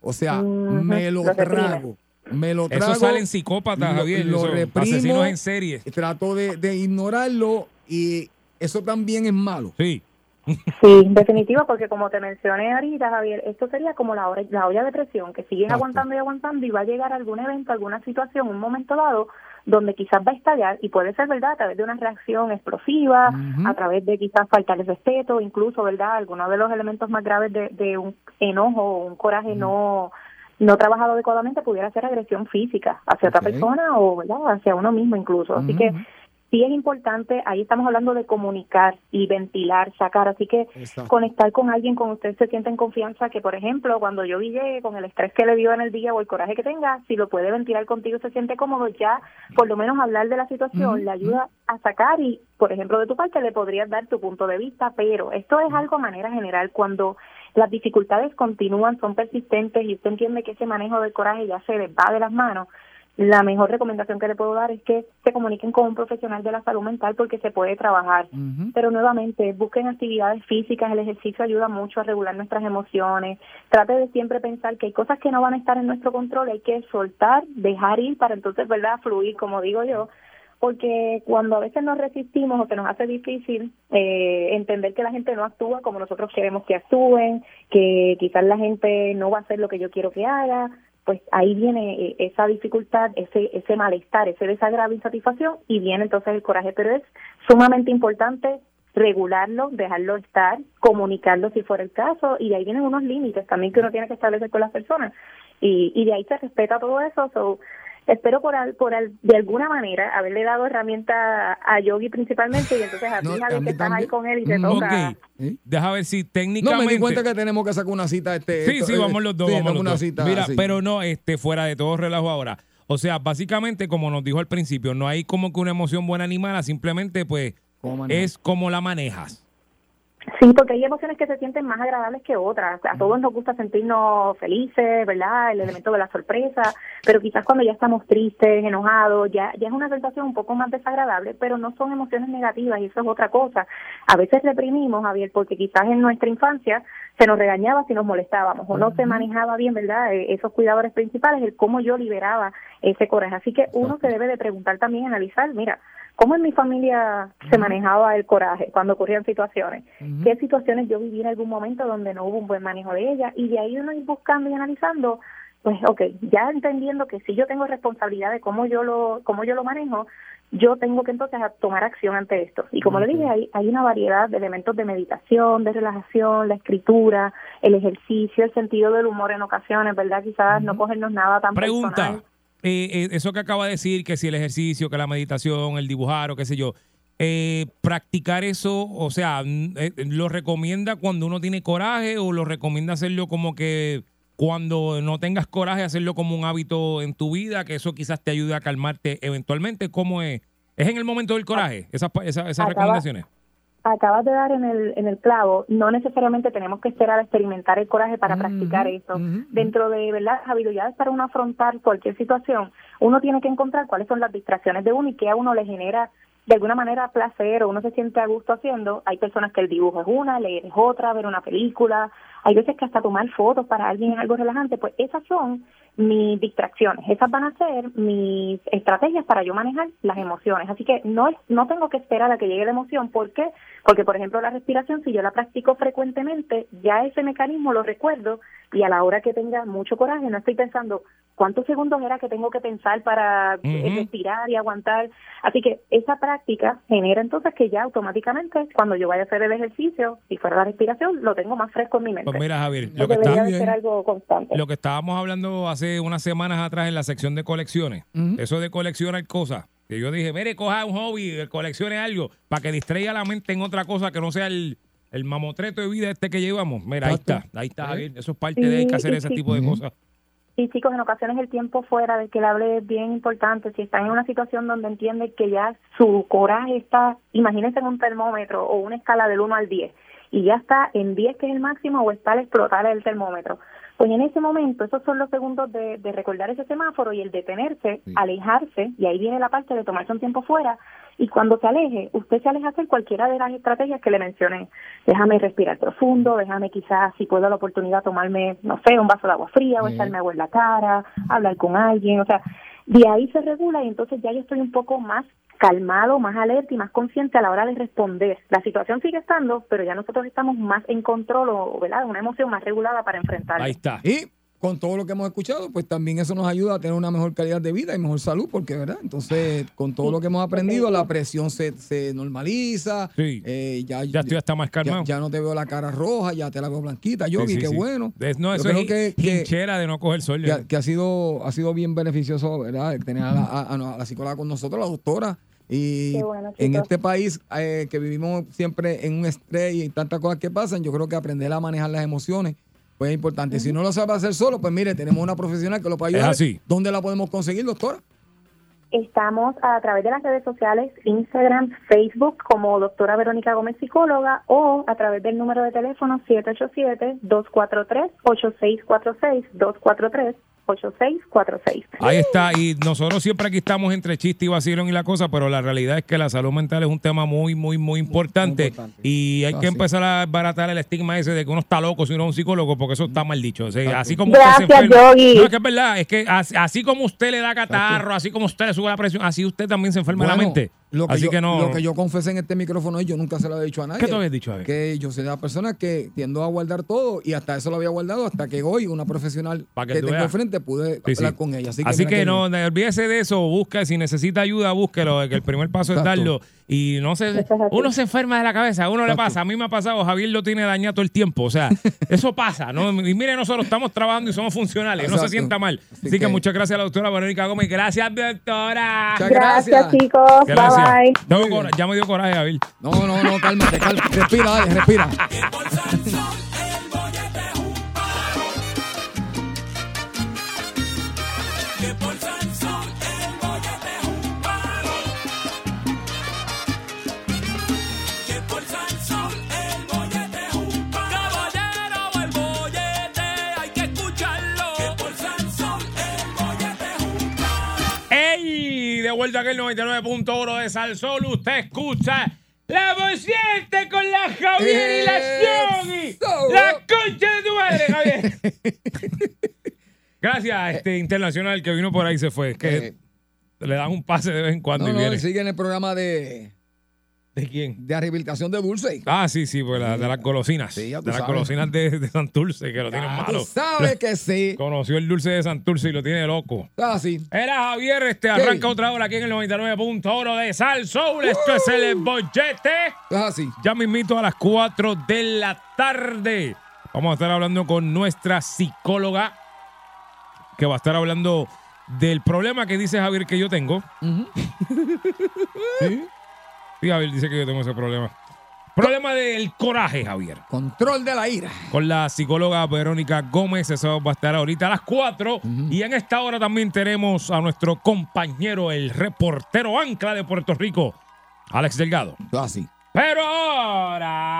O sea, me lo trago. Me lo trago. Eso salen psicópatas, lo- Javier. lo reprimo. asesinos en serie. Trato de, de ignorarlo y eso también es malo. Sí. Sí, definitivo, porque como te mencioné ahorita, Javier, esto sería como la, hora- la olla de presión, que sigues Exacto. aguantando y aguantando y va a llegar algún evento, alguna situación, un momento dado, donde quizás va a estallar y puede ser, ¿verdad?, a través de una reacción explosiva, a través de quizás faltar el respeto, incluso, ¿verdad?, algunos de los elementos más graves de, de un enojo o un coraje no no trabajado adecuadamente pudiera ser agresión física hacia otra persona o ¿verdad? hacia uno mismo incluso. Así que. Sí es importante, ahí estamos hablando de comunicar y ventilar, sacar, así que Exacto. conectar con alguien con usted se siente en confianza, que por ejemplo, cuando yo llegue con el estrés que le dio en el día o el coraje que tenga, si lo puede ventilar contigo, se siente cómodo, ya por lo menos hablar de la situación le ayuda a sacar y, por ejemplo, de tu parte le podrías dar tu punto de vista, pero esto es algo a manera general, cuando las dificultades continúan, son persistentes y usted entiende que ese manejo del coraje ya se les va de las manos, la mejor recomendación que le puedo dar es que se comuniquen con un profesional de la salud mental porque se puede trabajar. Pero nuevamente, busquen actividades físicas, el ejercicio ayuda mucho a regular nuestras emociones. Trate de siempre pensar que hay cosas que no van a estar en nuestro control, hay que soltar, dejar ir para entonces, ¿verdad?, fluir, como digo yo. Porque cuando a veces nos resistimos o se nos hace difícil eh, entender que la gente no actúa como nosotros queremos que actúen, que quizás la gente no va a hacer lo que yo quiero que haga, pues ahí viene eh, esa dificultad, ese ese malestar, ese desagrado, insatisfacción y viene entonces el coraje. Pero es sumamente importante regularlo, dejarlo estar, comunicarlo si fuera el caso y de ahí vienen unos límites también que uno tiene que establecer con las personas y, y de ahí se respeta todo eso. So, espero por, al- por al- de alguna manera haberle dado herramienta a Yogi principalmente y entonces a ti, No, a Javi, mí que estás ahí con él y te Mm, toca. Ok. ¿Sí? Deja ver si No, técnicamente. me di cuenta que tenemos que sacar una cita. Este, Sí, esto, sí, eh, vamos los dos. sí, vamos los una dos. cita. Mira, sí. pero no, este, fuera de todo relajo ahora. O sea, básicamente, como nos dijo al principio, no hay como que una emoción buena ni mala, simplemente, pues, es como la manejas. Sí, porque hay emociones que se sienten más agradables que otras. A todos nos gusta sentirnos felices, ¿verdad? El elemento de la sorpresa, pero quizás cuando ya estamos tristes, enojados, ya, ya es una sensación un poco más desagradable, pero no son emociones negativas y eso es otra cosa. A veces reprimimos, Javier, porque quizás en nuestra infancia se nos regañaba si nos molestábamos o no se manejaba bien, ¿verdad? Eh, Esos cuidadores principales, el cómo yo liberaba ese coraje. Así que uno se debe de preguntar también, analizar, mira, ¿cómo en mi familia se manejaba el coraje cuando ocurrían situaciones? ¿Qué situaciones yo viví en algún momento donde no hubo un buen manejo de ella? Y de ahí uno ir buscando y analizando, pues, ok, ya entendiendo que si yo tengo responsabilidad de cómo yo lo, cómo yo lo manejo, yo tengo que entonces tomar acción ante esto. Y como le dije, hay, hay una variedad de elementos de meditación, de relajación, la escritura, el ejercicio, el sentido del humor en ocasiones, ¿verdad? Quizás no cogernos nada tan Pregunta. personal. Eh, eh, eso que acaba de decir, que si el ejercicio, que la meditación, el dibujar o qué sé yo, eh, practicar eso, o sea, eh, ¿lo recomienda cuando uno tiene coraje o lo recomienda hacerlo como que cuando no tengas coraje, hacerlo como un hábito en tu vida, que eso quizás te ayude a calmarte eventualmente? ¿Cómo es? ¿Es en el momento del coraje esas, pa- esas, Acaba- recomendaciones? Acabas de dar en el, en el clavo, no necesariamente tenemos que esperar a experimentar el coraje para practicar eso. Dentro de ¿verdad? las habilidades para uno afrontar cualquier situación, uno tiene que encontrar cuáles son las distracciones de uno y qué a uno le genera de alguna manera placer o uno se siente a gusto haciendo. Hay personas que el dibujo es una, leer es otra, ver una película, hay veces que hasta tomar fotos para alguien es algo relajante, pues esas son mis distracciones, esas van a ser mis estrategias para yo manejar las emociones. Así que no es, no tengo que esperar a que llegue la emoción, ¿por qué? Porque por ejemplo la respiración, si yo la practico frecuentemente, ya ese mecanismo lo recuerdo y a la hora que tenga mucho coraje no estoy pensando cuántos segundos era que tengo que pensar para eh, respirar y aguantar. Así que esa práctica genera entonces que ya automáticamente cuando yo vaya a hacer el ejercicio, si fuera la respiración, lo tengo más fresco en mi mente. Pues mira, Javier, lo que, está, de bien. ser algo constante. lo que estábamos hablando hace unas semanas atrás en la sección de colecciones, eso de coleccionar cosas, que yo dije, mire, coja un hobby, coleccione algo, para que distraiga la mente en otra cosa que no sea el, el mamotreto de vida este que llevamos. Mira, ahí está, ahí está. Javier. Eso es parte de hay que hacer Sí, ese sí. tipo de cosas. Y chicos, en ocasiones el tiempo fuera del que le hable es bien importante. Si están en una situación donde entiende que ya su coraje está, imagínense en un termómetro o una escala del 1 al 10, y ya está en 10 que es el máximo o está al explotar el termómetro. Pues en ese momento, esos son los segundos de, de recordar ese semáforo y el detenerse, Sí. alejarse, y ahí viene la parte de tomarse un tiempo fuera, y cuando se aleje, usted se aleja a hacer cualquiera de las estrategias que le mencioné. Déjame respirar profundo, déjame quizás, si puedo la oportunidad, tomarme, no sé, un vaso de agua fría o Sí. echarme agua en la cara, hablar con alguien, o sea, De ahí se regula y entonces ya yo estoy un poco más calmado, más alerta y más consciente a la hora de responder. La situación sigue estando, pero ya nosotros estamos más en control o, ¿verdad? Una emoción más regulada para enfrentarla. Ahí está. Y con todo lo que hemos escuchado, pues también eso nos ayuda a tener una mejor calidad de vida y mejor salud, porque, ¿verdad? Entonces, con todo lo que hemos aprendido, la presión se, se normaliza. Sí. eh, ya, Ya estoy hasta más ya, calmado. ya no te veo la cara roja, ya te la veo blanquita, Sí, Yogi, sí, qué sí. bueno. Es- no, Yo eso creo es que- que- de no coger sol. que, que ha sido ha sido bien beneficioso verdad tener a la, a- a la psicóloga con nosotros la doctora y bueno, en este país eh, que vivimos siempre en un estrés y tantas cosas que pasan yo creo que aprender a manejar las emociones pues es importante si no lo sabe hacer solo pues mire tenemos una profesional que lo puede Es ayudar así. ¿dónde la podemos conseguir doctora? Estamos a través de las redes sociales, Instagram, Facebook, como doctora Verónica Gómez Psicóloga o a través del número de teléfono 787-243-8646, 243-8646. Ahí está, y nosotros siempre aquí estamos entre chiste y vacilón y la cosa, pero la realidad es que la salud mental es un tema muy, muy, muy importante. Muy importante. Y hay Ah, que sí. empezar a baratar el estigma ese de que uno está loco si uno es un psicólogo, porque eso está mal dicho. O sea, Exacto. así como Gracias, usted se enferma. Yogi. No, es que es verdad, es que así, así como usted le da catarro, así como usted le sube la presión, así usted también se enferma la Bueno, mente. Lo que, así yo, que no. lo que yo confesé en este micrófono y yo nunca se lo había dicho a nadie. ¿Qué te habías dicho, a ver? Que yo soy la persona que tiendo a guardar todo y hasta eso lo había guardado hasta que hoy una profesional Pa' que que, tengo veas. al frente pude Sí, sí. hablar con ella. Así que, Así no, no, olvídese de eso, busque, si necesita ayuda, búsquelo, que el primer paso es Exacto. darlo. Y no se, uno se enferma de la cabeza, a uno le Exacto. pasa, a mí me ha pasado, Javier lo tiene dañado todo el tiempo, o sea, eso pasa, ¿no? Y mire, nosotros estamos trabajando y somos funcionales, no se Exacto. sienta mal. Así Así, que, que- muchas gracias a la doctora Verónica Gómez, gracias doctora. Muchas Gracias, gracias. chicos. Gracias. Bye. Tengo cora- ya me dio coraje, Javier. No, no, no, cálmate, cálmate. Respira, dale, respira. De vuelta aquí el 99.1 de Salsol, usted escucha la voz con la Javier y la. Eso. La concha de tu madre, Javier. Gracias, este internacional que vino por ahí se fue. Que Eh, le dan un pase de vez en cuando no, y no, viene. sigue en el programa de, ¿De quién? de rehabilitación de Dulce. Ah, sí, sí, pues la- de las golosinas. Sí, ya tú de las sabes. golosinas de, de Santurce, que lo tienen Ah, tú malo. sabes que sí. Conoció el dulce de Santurce y lo tiene loco. Ah, sí. Era Javier, este arranca otra hora aquí en el 99.1 de Sal Soul. Esto es el bollete. Ah, sí. Ya me invito a las 4 de la tarde. Vamos a estar hablando con nuestra psicóloga, que va a estar hablando del problema que dice Javier que yo tengo. ¿Sí? Sí, Javier dice que yo tengo ese problema. Problema del coraje, Javier. Control de la ira. Con la psicóloga Verónica Gómez. Eso va a estar ahorita a las 4. Y en esta hora también tenemos a nuestro compañero, el reportero ancla de Puerto Rico, Alex Delgado. Ah, sí. Pero ahora.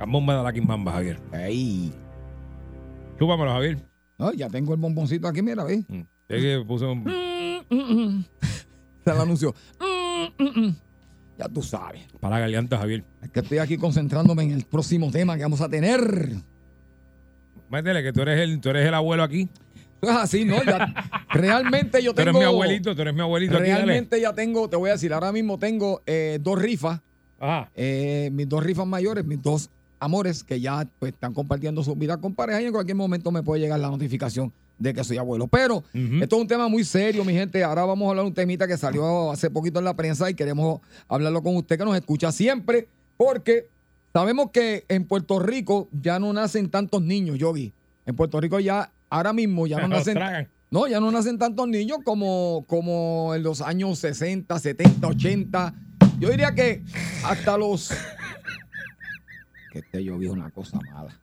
Cambomba de la Quimbamba, Javier. Ahí. Chúpamelo, Javier. No, ya tengo el bomboncito aquí, mira, ve. Mm. Es que puso un- Se lo anunció. Ya tú sabes. para la garganta, Javier. Es que estoy aquí concentrándome en el próximo tema que vamos a tener. Métele que tú eres el, tú eres el abuelo aquí. Eso es así, ¿no? Ya- realmente yo Tú tengo. eres mi abuelito, tú eres mi abuelito aquí. Realmente ya tengo, te voy a decir, ahora mismo tengo eh, dos rifas. Ajá. eh, mis dos rifas mayores, mis dos amores que ya pues, están compartiendo su vida con pareja y en cualquier momento me puede llegar la notificación de que soy abuelo. Pero esto es un tema muy serio, mi gente. Ahora vamos a hablar de un temita que salió hace poquito en la prensa y queremos hablarlo con usted que nos escucha siempre, porque sabemos que en Puerto Rico ya no nacen tantos niños, Yogi. En Puerto Rico ya, ahora mismo ya no nacen. tragan. No, ya no nacen tantos niños como, como en los años 60, 70, 80. Yo diría que hasta los. Que este yo vi una cosa mala.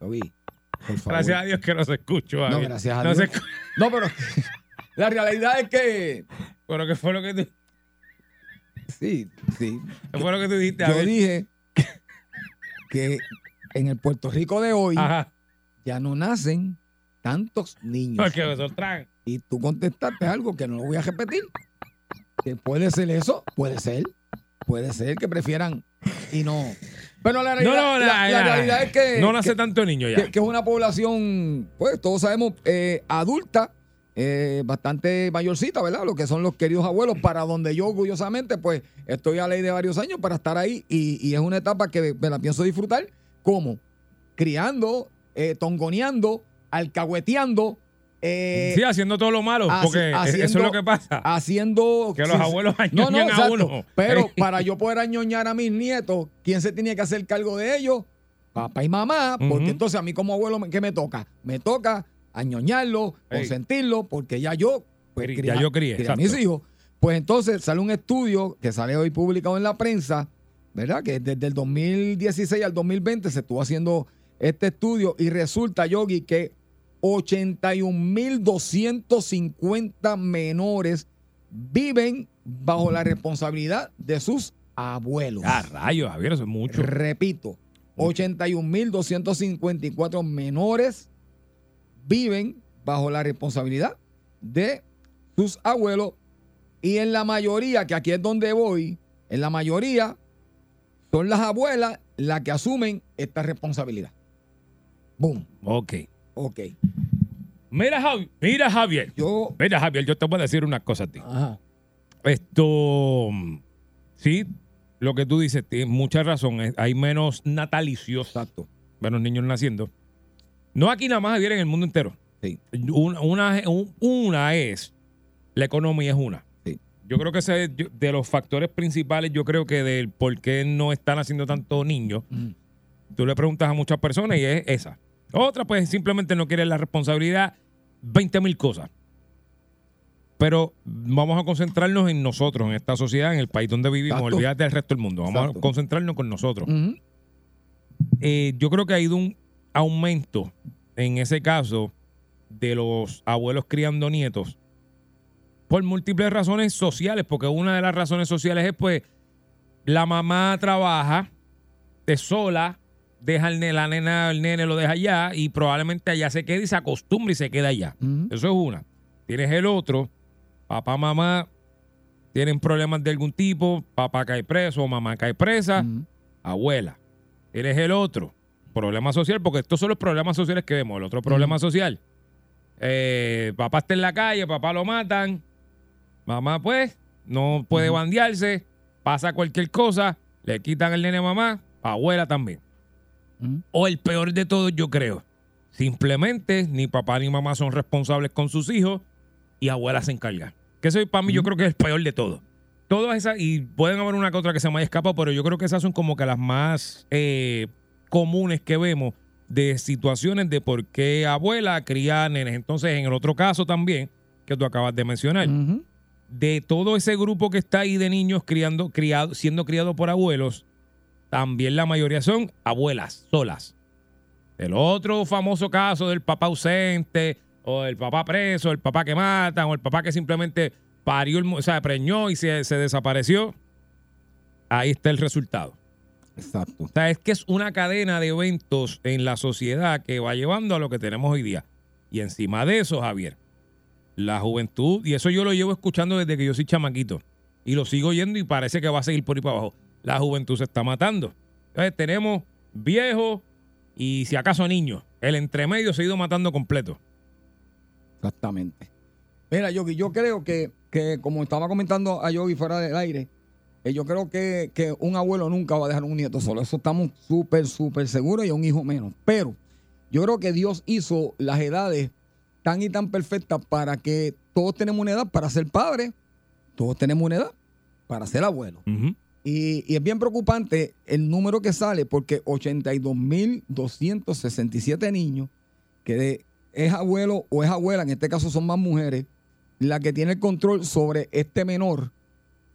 Yo vi. Por favor. Gracias a Dios que no se escuchó. No, gracias a No Dios. se No, pero la realidad es que. Pero ¿qué fue lo que tú, Sí, sí. qué fue lo que tú dijiste? Yo dije que en el Puerto Rico de hoy Ajá. ya no nacen tantos niños. Porque los y tú contestaste algo que no lo voy a repetir. Que puede ser eso, puede ser. Puede ser que prefieran y no, Pero la realidad, no, la, la, la la- realidad es que. No nace que- tanto niño ya. que, que es una población, pues todos sabemos, eh, adulta, eh, bastante mayorcita, ¿verdad? Lo que son los queridos abuelos, para donde yo orgullosamente, pues estoy a ley de varios años para estar ahí y, y es una etapa que me la pienso disfrutar como criando, eh, tongoneando, alcahueteando. Eh, sí, haciendo todo lo malo, haci- porque eso es lo que pasa. Haciendo. Que los abuelos No, no, añoñan a uno. Pero para yo poder añoñar a mis nietos, ¿quién se tenía que hacer cargo de ellos? Papá y mamá, porque entonces a mí como abuelo, ¿qué me toca? Me toca añoñarlo, Ey. consentirlo, porque ya yo, pues, Cri- ya yo crié, a mis hijos. Pues entonces sale un estudio que sale hoy publicado en la prensa, ¿verdad? Que desde el 2016 al 2020 se estuvo haciendo este estudio y resulta, Yogi, que 81.250 menores viven bajo la responsabilidad de sus abuelos. Ah, rayos, Javier, eso es mucho. Repito, 81.254 menores viven bajo la responsabilidad de sus abuelos y en la mayoría, que aquí es donde voy, en la mayoría son las abuelas las que asumen esta responsabilidad. Boom. Ok. Ok. Mira, Javi- mira, Javier. Yo. Mira, Javier, yo te voy a decir una cosa a ti. Ajá. Esto, sí, lo que tú dices, tienes mucha razón. Hay menos natalicios, Exacto. menos niños naciendo. No aquí nada más, Javier, en el mundo entero. Sí. Una, una, un- una es, la economía es una. Sí. Yo creo que ese es de los factores principales, yo creo que del por qué no están haciendo tantos niños. Mm. Tú le preguntas a muchas personas y es esa. Otra, pues simplemente no quiere la responsabilidad, 20 mil cosas. Pero vamos a concentrarnos en nosotros, en esta sociedad, en el país donde vivimos. Exacto. Olvídate del resto del mundo. Vamos Exacto. a concentrarnos con nosotros. Eh, yo creo que ha ido un aumento en ese caso de los abuelos criando nietos por múltiples razones sociales, porque una de las razones sociales es pues la mamá trabaja de sola, deja el nene, la nena, el nene lo deja allá y probablemente allá se quede y se acostumbra y se queda allá. Eso es una. Tienes el otro, papá, mamá tienen problemas de algún tipo, papá cae preso o mamá cae presa, abuela. Eres el otro. Problema social, porque estos son los problemas sociales que vemos. El otro problema social. eh, papá está en la calle, papá lo matan. Mamá, pues, no puede bandearse. Pasa cualquier cosa, le quitan el nene a mamá, abuela también. O el peor de todo, yo creo. Simplemente ni papá ni mamá son responsables con sus hijos y abuela se encarga. Que eso para mí yo creo que es el peor de todo. Todas esas, y pueden haber una que otra que se me haya escapado, pero yo creo que esas son como que las más eh, comunes que vemos de situaciones de por qué abuela cría nenes. Entonces, en el otro caso también, que tú acabas de mencionar, de todo ese grupo que está ahí de niños criando, criado, siendo criados por abuelos, también la mayoría son abuelas solas. El otro famoso caso del papá ausente, o el papá preso, el papá que matan, o el papá que simplemente parió, o sea, preñó y se, se desapareció. Ahí está el resultado. Exacto. O sea, es que es una cadena de eventos en la sociedad que va llevando a lo que tenemos hoy día. Y encima de eso, Javier, la juventud, y eso yo lo llevo escuchando desde que yo soy chamaquito, y lo sigo oyendo y parece que va a seguir por ahí para abajo. La juventud se está matando. Entonces tenemos viejos y si acaso niños. El entremedio se ha ido matando completo. Exactamente. Mira, Yogi, yo creo que, que como estaba comentando a Yogi fuera del aire, eh, yo creo que, que un abuelo nunca va a dejar un nieto solo. Eso estamos súper, súper seguros y un hijo menos. Pero yo creo que Dios hizo las edades tan y tan perfectas para que todos tenemos una edad para ser padres, todos tenemos una edad para ser abuelos. Ujú. Y, y es bien preocupante el número que sale porque 82.267 niños que de- es abuelo o es abuela, en este caso son más mujeres, la que tiene el control sobre este menor.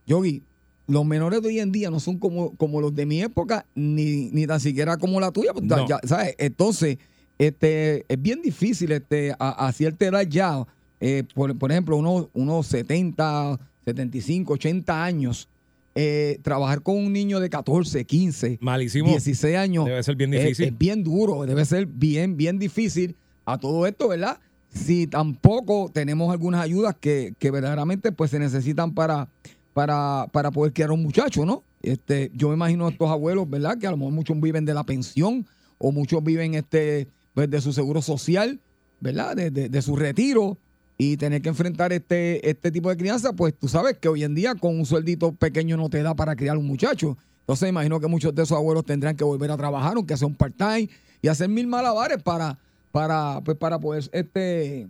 Yogi, los menores de hoy en día no son como, como los de mi época, ni, ni tan siquiera como la tuya. pues, No. ya, ¿sabes? Entonces, este, es bien difícil este, a, a cierta edad ya, eh, por, por ejemplo, unos, unos 70, 75, 80 años, eh, trabajar con un niño de 14, 15, Malísimo. 16 años. Debe ser bien es- difícil. Es, bien duro, debe ser bien, bien difícil a todo esto, ¿verdad? Si tampoco tenemos algunas ayudas que, que verdaderamente pues se necesitan para, para, para poder criar a un muchacho, ¿no? Este, yo me imagino a estos abuelos, ¿verdad? Que a lo mejor muchos viven de la pensión o muchos viven este, pues, de su seguro social, ¿verdad? De, de- de su retiro y tener que enfrentar este, este tipo de crianza, pues tú sabes que hoy en día con un sueldito pequeño no te da para criar un muchacho. Entonces imagino que muchos de esos abuelos tendrán que volver a trabajar, aunque sea un part-time, y hacer mil malabares para, para, pues, para poder este,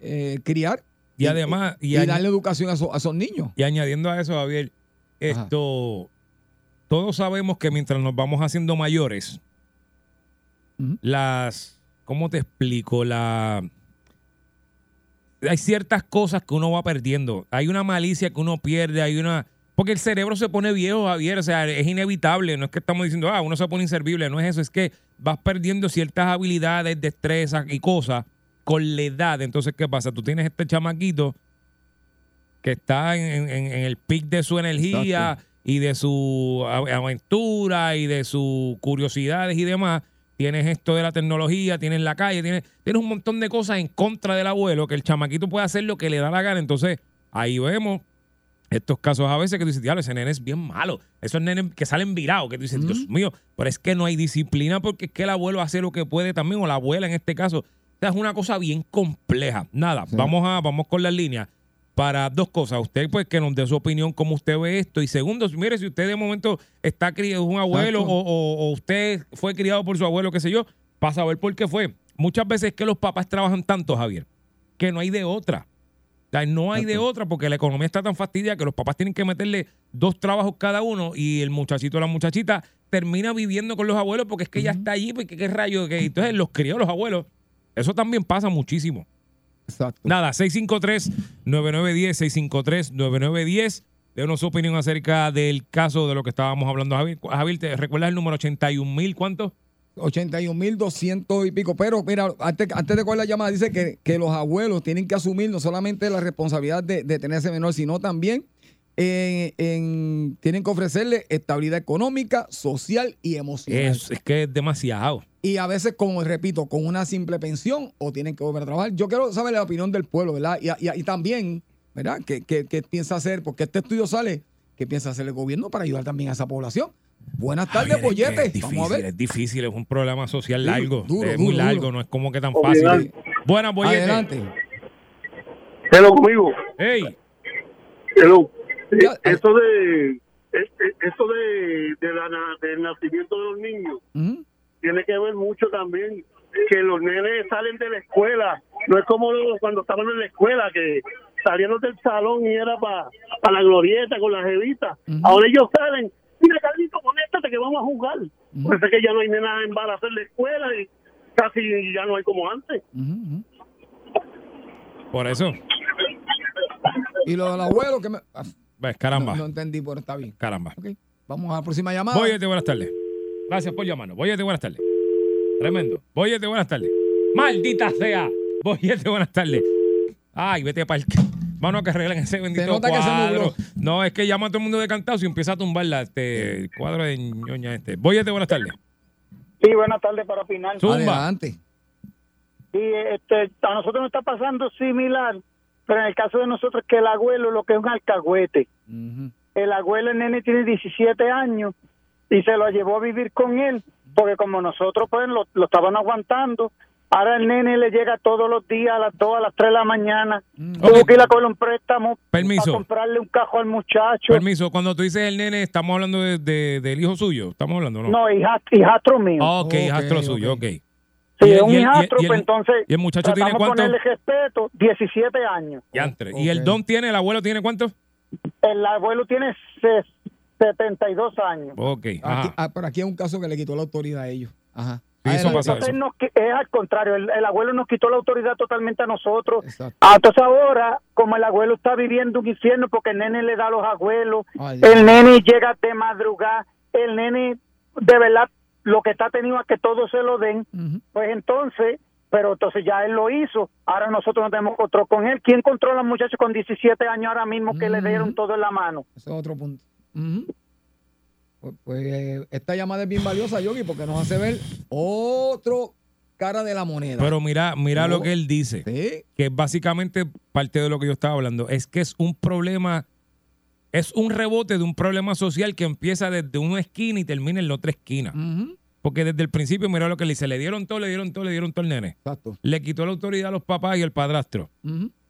eh, criar Y además, y, darle educación a, esos- a esos niños. y añadiendo a eso, Javier, esto, todos sabemos que mientras nos vamos haciendo mayores, las, ¿cómo te explico? La, hay ciertas cosas que uno va perdiendo. Hay una malicia que uno pierde, hay una... Porque el cerebro se pone viejo, Javier, o sea, es inevitable. No es que estamos diciendo, ah, uno se pone inservible, no es eso, es que vas perdiendo ciertas habilidades, destrezas y cosas con la edad. Entonces, ¿qué pasa? Tú tienes este chamaquito que está en, en- en el pic de su energía Exacto. y de su aventura y de sus curiosidades y demás. Tienes esto de la tecnología, tienes la calle, tienes, tienes un montón de cosas en contra del abuelo que el chamaquito puede hacer lo que le da la gana. Entonces, ahí vemos estos casos a veces que tú dices, diablo, ese nene es bien malo. Esos nenes que salen virados, que tú dices, Dios mío, pero es que no hay disciplina porque es que el abuelo hace lo que puede también, o la abuela en este caso. O sea, es una cosa bien compleja. Nada, vamos a, vamos con las líneas para dos cosas. Usted, pues, que nos dé su opinión, cómo usted ve esto. Y segundo, mire, si usted de momento está criado, es un abuelo, o, o- o usted fue criado por su abuelo, qué sé yo, para saber por qué fue. Muchas veces es que los papás trabajan tanto, Javier, que no hay de otra. O sea, no hay de otra porque la economía está tan fastidiada que los papás tienen que meterle dos trabajos cada uno y el muchachito o la muchachita termina viviendo con los abuelos porque es que ya está allí, porque qué rayo, que entonces los crió los abuelos. Eso también pasa muchísimo. Exacto. Nada, 653-9910, 653-9910. Denos su opinión acerca del caso de lo que estábamos hablando, Javier. Javier, ¿te recuerdas el número 81 mil cuánto? 81.200 y pico. Pero mira, antes, antes de coger la llamada, dice que, que los abuelos tienen que asumir no solamente la responsabilidad de, de tener ese menor, sino también eh, en- tienen que ofrecerle estabilidad económica, social y emocional. Es, es que es demasiado. Y a veces, como repito, con una simple pensión o tienen que volver a trabajar. Yo quiero saber la opinión del pueblo, ¿verdad? Y, y- y también, ¿verdad? ¿Qué, qué, qué piensa hacer? Porque este estudio sale, ¿qué piensa hacer el gobierno para ayudar también a esa población? Buenas tardes, Javier, es que Pollete. Es difícil, Vamos a ver. es difícil, es un problema social largo. duro, es duro, muy largo, duro. no es como que tan fácil. Buenas, Boyete. Adelante. Hello conmigo. Hey. Hello. Eh, Ya, eh. Eso de eh, eso de, de la del nacimiento de los niños Ujú. Tiene que ver mucho también que los nenes salen de la escuela. No es como los- cuando estaban en la escuela que salieron del salón y era para la glorieta con las jevitas. Ahora ellos salen, mira Carlito, conéctate que vamos a jugar. Parece que ya no hay nada embarazo en la escuela y casi ya no hay como antes. Por eso. Y lo del abuelo que me. ah, Ves, caramba. No, no entendí, pero está bien. Caramba. Ok, Vamos a la próxima llamada. Boyete, buenas tardes. Gracias por llamarnos. Boyete, buenas tardes. Tremendo. Boyete, buenas tardes. Maldita sea. Boyete, buenas tardes. Ay, vete para el... Vamos a que arreglen ese bendito nota que se cuadro. no, es que llama a todo el mundo de cantazo y empieza a tumbar la, este, el cuadro de ñoña este. Boyete, buenas tardes. Sí, buenas tardes para opinar. Zumba. Adelante. Sí, este, a nosotros nos está pasando similar, pero en el caso de nosotros que el abuelo lo que es un alcahuete. El abuelo, el nene tiene 17 años y se lo llevó a vivir con él, porque como nosotros pues lo, lo estaban aguantando, ahora el nene le llega todos los días a las 2, a las 3 de la mañana, tuvo que ir a coger un préstamo Permiso. para comprarle un cajo al muchacho. Permiso, cuando tú dices el nene, estamos hablando de, de- del hijo suyo. ¿Estamos hablando no? No, hija- hijastro mío. Ok, hijastro suyo, ok. Sí, el- es un el- el- hijastro, el- pues entonces ¿Y el muchacho tiene cuánto? de ponerle respeto, 17 años. ¿Y el don tiene, el abuelo tiene cuánto? El abuelo tiene 72 años. Ok, Aquí, ah, pero aquí es un caso que le quitó la autoridad a ellos. Ajá. Sí, eso pasa. Entonces nos qui- es al contrario, el, el abuelo nos quitó la autoridad totalmente a nosotros. Exacto. Ah, Entonces ahora, como el abuelo está viviendo un infierno porque el nene le da a los abuelos, Ay, el nene llega de madrugada, el nene de verdad lo que está tenido es que todo se lo den, pues entonces, pero entonces ya él lo hizo, ahora nosotros no tenemos control con él. ¿Quién controla a un muchacho con 17 años ahora mismo que le dieron todo en la mano? Ese es otro punto. Ujú. Pues, pues, eh, esta llamada es bien valiosa, Yogi, porque nos hace ver otro cara de la moneda. Pero mira, mira Oh. lo que él dice. Sí. que es básicamente parte de lo que yo estaba hablando, es que es un problema es un rebote de un problema social que empieza desde una esquina y termina en la otra esquina. Porque desde el principio, mira lo que le dice, le dieron todo, le dieron todo, le dieron todo al nene. Exacto. Le quitó la autoridad a los papás y al padrastro.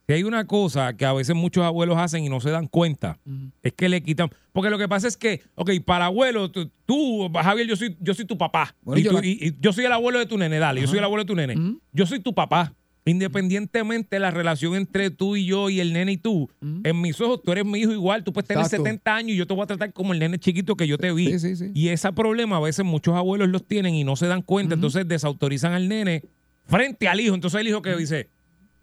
Si hay una cosa que a veces muchos abuelos hacen y no se dan cuenta, es que le quitan. Porque lo que pasa es que, ok, para abuelo, tú, tú, Javier, yo soy, yo soy tu papá. Bueno, y, yo tú- la- y- y yo soy el abuelo de tu nene, dale, yo soy el abuelo de tu nene. Yo soy tu papá. Independientemente de la relación entre tú y yo y el nene y tú, en mis ojos tú eres mi hijo igual, tú puedes tener Exacto. 70 años y yo te voy a tratar como el nene chiquito que yo te vi. Y ese problema a veces muchos abuelos los tienen y no se dan cuenta, entonces desautorizan al nene frente al hijo. Entonces el hijo que dice,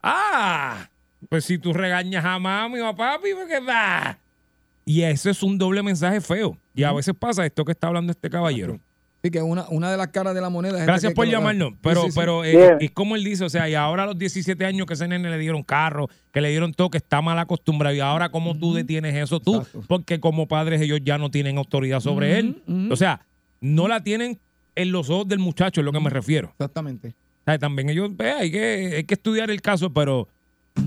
ah, pues si tú regañas a mami o a papi, pues qué da. Y eso es un doble mensaje feo. Y a veces pasa esto que está hablando este caballero. Sí, que una, una de las caras de la moneda es Gracias por llamarnos. Pero, sí, sí. pero eh, es como él dice, o sea, y ahora a los 17 años que ese nene le dieron carro, que le dieron todo, que está mal acostumbrado. Y ahora, ¿cómo tú detienes eso tú? Porque como padres ellos ya no tienen autoridad sobre él. O sea, no la tienen en los ojos del muchacho, es lo que me refiero. Exactamente. O sea, también ellos, ve, hay que, hay que estudiar el caso, pero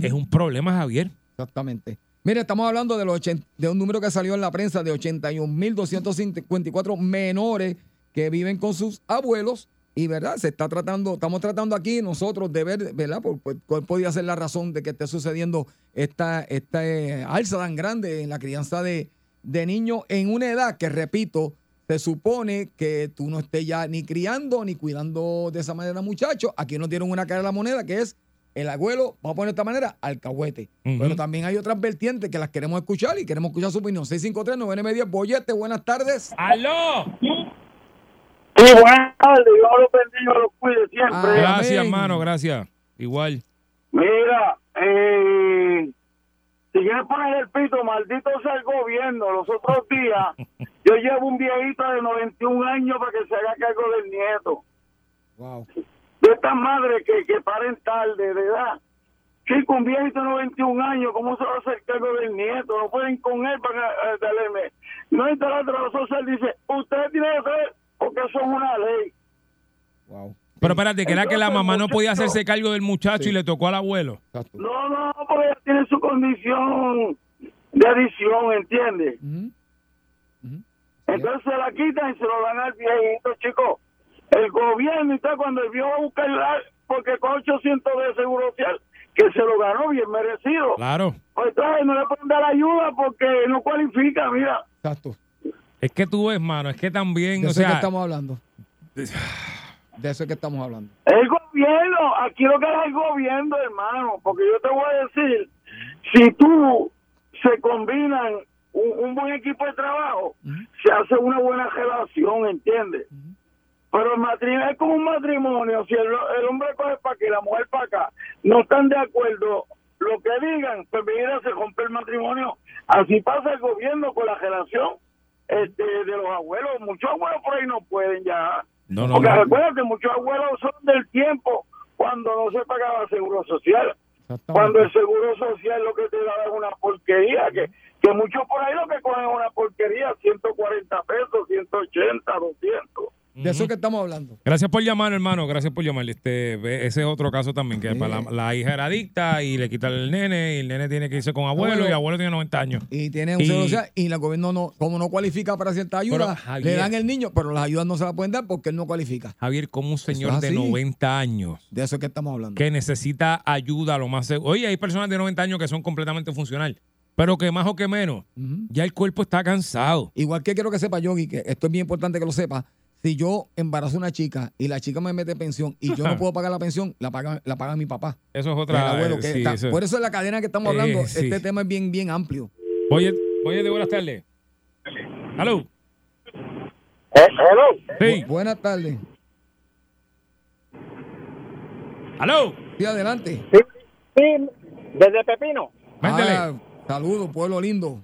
es un problema, Javier. Exactamente. Mire, estamos hablando de, los de un número que salió en la prensa de 81.254 menores que viven con sus abuelos. Y verdad, se está tratando, estamos tratando aquí nosotros de ver, ¿verdad? Cuál podría ser la razón de que esté sucediendo esta, esta eh, alza tan grande en la crianza de, de niños en una edad que, repito, se supone que tú no estés ya ni criando ni cuidando de esa manera muchachos. Aquí nos dieron una cara de la moneda que es el abuelo, vamos a poner de esta manera, alcahuete. Ujú. Pero también hay otras vertientes que las queremos escuchar y queremos escuchar su opinión. 653 media Bollete, buenas tardes. ¡Aló! Sí, buenas tardes. Dios los bendiga, los cuide siempre. Gracias, hermano, gracias. Igual. Mira, eh, si quieres poner el pito, maldito sea el gobierno. Los otros días, yo llevo un viejito de 91 años para que se haga cargo del nieto. Wow. De estas madres que, que paren tarde, de edad. Chico, un viejito de 91 años, ¿cómo se va a hacer cargo del nieto? No pueden con él para eh, darle. No, y la otra social dice, ustedes tienen que hacer porque eso es una ley. Pero espérate, que era que la mamá no podía hacerse cargo del muchacho y le tocó al abuelo. No, no, porque ella tiene su condición de adicción, ¿entiendes? Entonces se la quitan y se lo dan al viejito, chicos. El gobierno está cuando va a buscar porque con 800 de seguro social, que se lo ganó bien merecido. Claro. Pues entonces no le pueden dar ayuda porque no cualifica, mira. Exacto. Es que tú ves, mano, es que también, De o eso es que sea, estamos hablando. De eso es que estamos hablando. El gobierno, aquí lo que es el gobierno, hermano, porque yo te voy a decir, si tú se combinan un, un buen equipo de trabajo, se hace una buena relación, ¿entiendes? Pero el matrimonio es como un matrimonio, si el, el hombre coge para aquí y la mujer para acá, no están de acuerdo, lo que digan, pues mira, se rompe el matrimonio. Así pasa el gobierno con la relación este, de los abuelos. Muchos abuelos por ahí no pueden ya. No, no, Porque no. recuérdate, muchos abuelos son del tiempo cuando no se pagaba seguro social. Cuando el seguro social lo que te da es una porquería, que, que muchos por ahí lo que cogen es una porquería, 140 pesos, 180, 200. De eso es que estamos hablando. Gracias por llamar, hermano. Gracias por llamar. Este, ese es otro caso también, que la, la hija era adicta y le quita el nene, y el nene tiene que irse con abuelo, Abuelo. y abuelo tiene 90 años. Y tiene un Y- social y el gobierno no, como no cualifica para cierta ayuda, Javier- le dan el niño, pero las ayudas no se las pueden dar porque él no cualifica. Javier, como un señor es de así. 90 años De eso es que estamos hablando. que necesita ayuda lo más seguro. Oye, hay personas de 90 años que son completamente funcional, pero que más o que menos, ya el cuerpo está cansado. Igual que quiero que sepa, Yogi, que esto es bien importante que lo sepa. Si yo embarazo a una chica y la chica me mete pensión y yo no puedo pagar la pensión, la paga, la paga mi papá. Eso es El otra. abuelo, eh, que sí, está- eso- Por eso es la cadena que estamos Eh, hablando. sí. Este tema es bien, bien amplio. Oye, oye, de buenas tardes. Hello. Sí. Bu- buenas tardes. Hello. Sí, adelante. Sí, desde Pepino. Ah, saludos, pueblo lindo.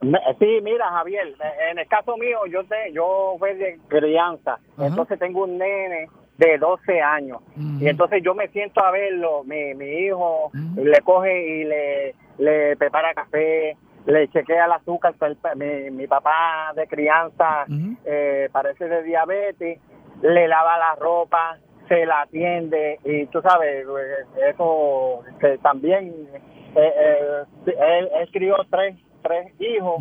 Me- Sí, mira, Javier, en el caso mío, yo te, yo fui de crianza, entonces tengo un nene de 12 años y entonces yo me siento a verlo, mi, mi hijo le coge y le, le prepara café, le chequea el azúcar, pa- mi, mi papá de crianza eh, parece de diabetes, le lava la ropa, se la atiende y tú sabes, eh, eso que también, eh, eh, él, él crió tres tres hijos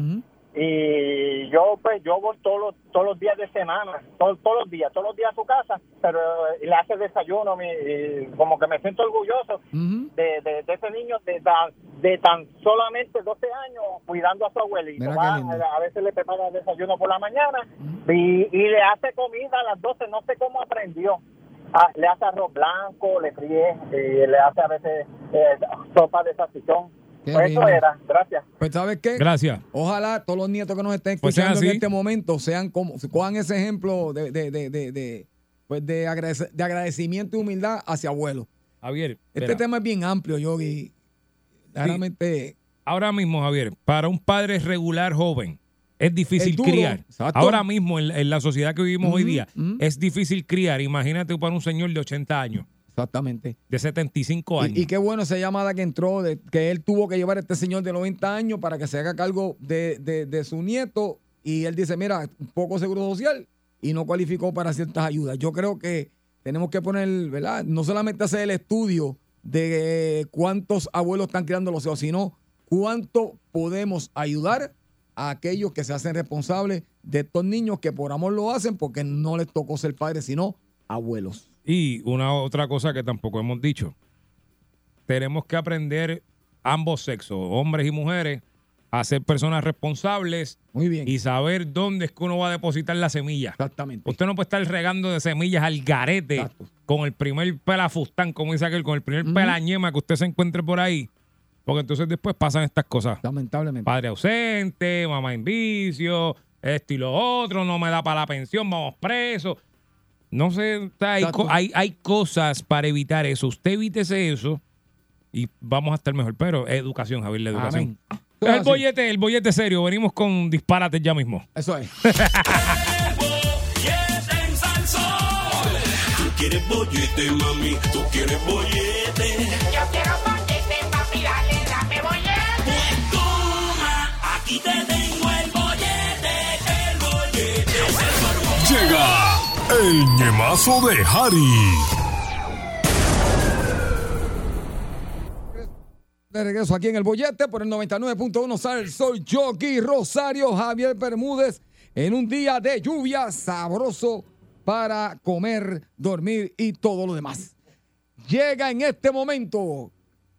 y yo pues yo voy todos los, todos los días de semana, todos, todos los días, todos los días a su casa, pero eh, le hace desayuno, mi, y como que me siento orgulloso de, de, de ese niño de tan, de tan solamente 12 años cuidando a su abuelito. Va, a veces le prepara desayuno por la mañana y, y le hace comida a las 12, no sé cómo aprendió. Ah, le hace arroz blanco, le fríe, y le hace a veces eh, sopa de salchichón. Qué Pues eso era, gracias. Pues ¿sabes qué? Gracias. Ojalá todos los nietos que nos estén Pues escuchando en este momento sean como, cojan ese ejemplo de, de, de, de, de, pues de, agradec- de agradecimiento y humildad hacia abuelo. Javier, Este espera. tema es bien amplio, Yogi. Realmente. Ahora mismo, Javier, para un padre regular joven, es difícil Es duro, criar. exacto. Ahora mismo, en, la- en la sociedad que vivimos hoy día, es difícil criar. Imagínate para un señor de 80 años. Exactamente. De 75 años. Y, y qué bueno esa llamada que entró, de, que él tuvo que llevar a este señor de 90 años para que se haga cargo de, de- de su nieto. Y él dice, mira, poco seguro social y no cualificó para ciertas ayudas. Yo creo que tenemos que poner, ¿verdad? No solamente hacer el estudio de cuántos abuelos están criando los hijos, sino cuánto podemos ayudar a aquellos que se hacen responsables de estos niños que por amor lo hacen porque no les tocó ser padres, sino abuelos. Y una otra cosa que tampoco hemos dicho. Tenemos que aprender ambos sexos, hombres y mujeres, a ser personas responsables Muy bien. y saber dónde es que uno va a depositar la semilla. Exactamente. Usted no puede estar regando de semillas al garete con el primer pelafustán, como dice aquel, con el primer pelañema que usted se encuentre por ahí. Porque entonces después pasan estas cosas. Lamentablemente. Padre ausente, mamá en vicio, esto y lo otro, no me da para la pensión, vamos presos. No sé, hay, hay, hay cosas para evitar eso. Usted evítese eso y vamos a estar mejor. Pero educación, Javier, la educación. Amén. El bollete, el bollete serio. Venimos con disparates ya mismo. Eso es. Tú quieres bollete, mami, tú quieres bollete. Yo quiero bollete, papi, dale, dame bollete. Pues toma, aquí te tengo el ñemazo de Harry. De regreso aquí en el bollete por el 99.1 sale Soy Jockey Rosario Javier Bermúdez en un día de lluvia sabroso para comer, dormir y todo lo demás. Llega en este momento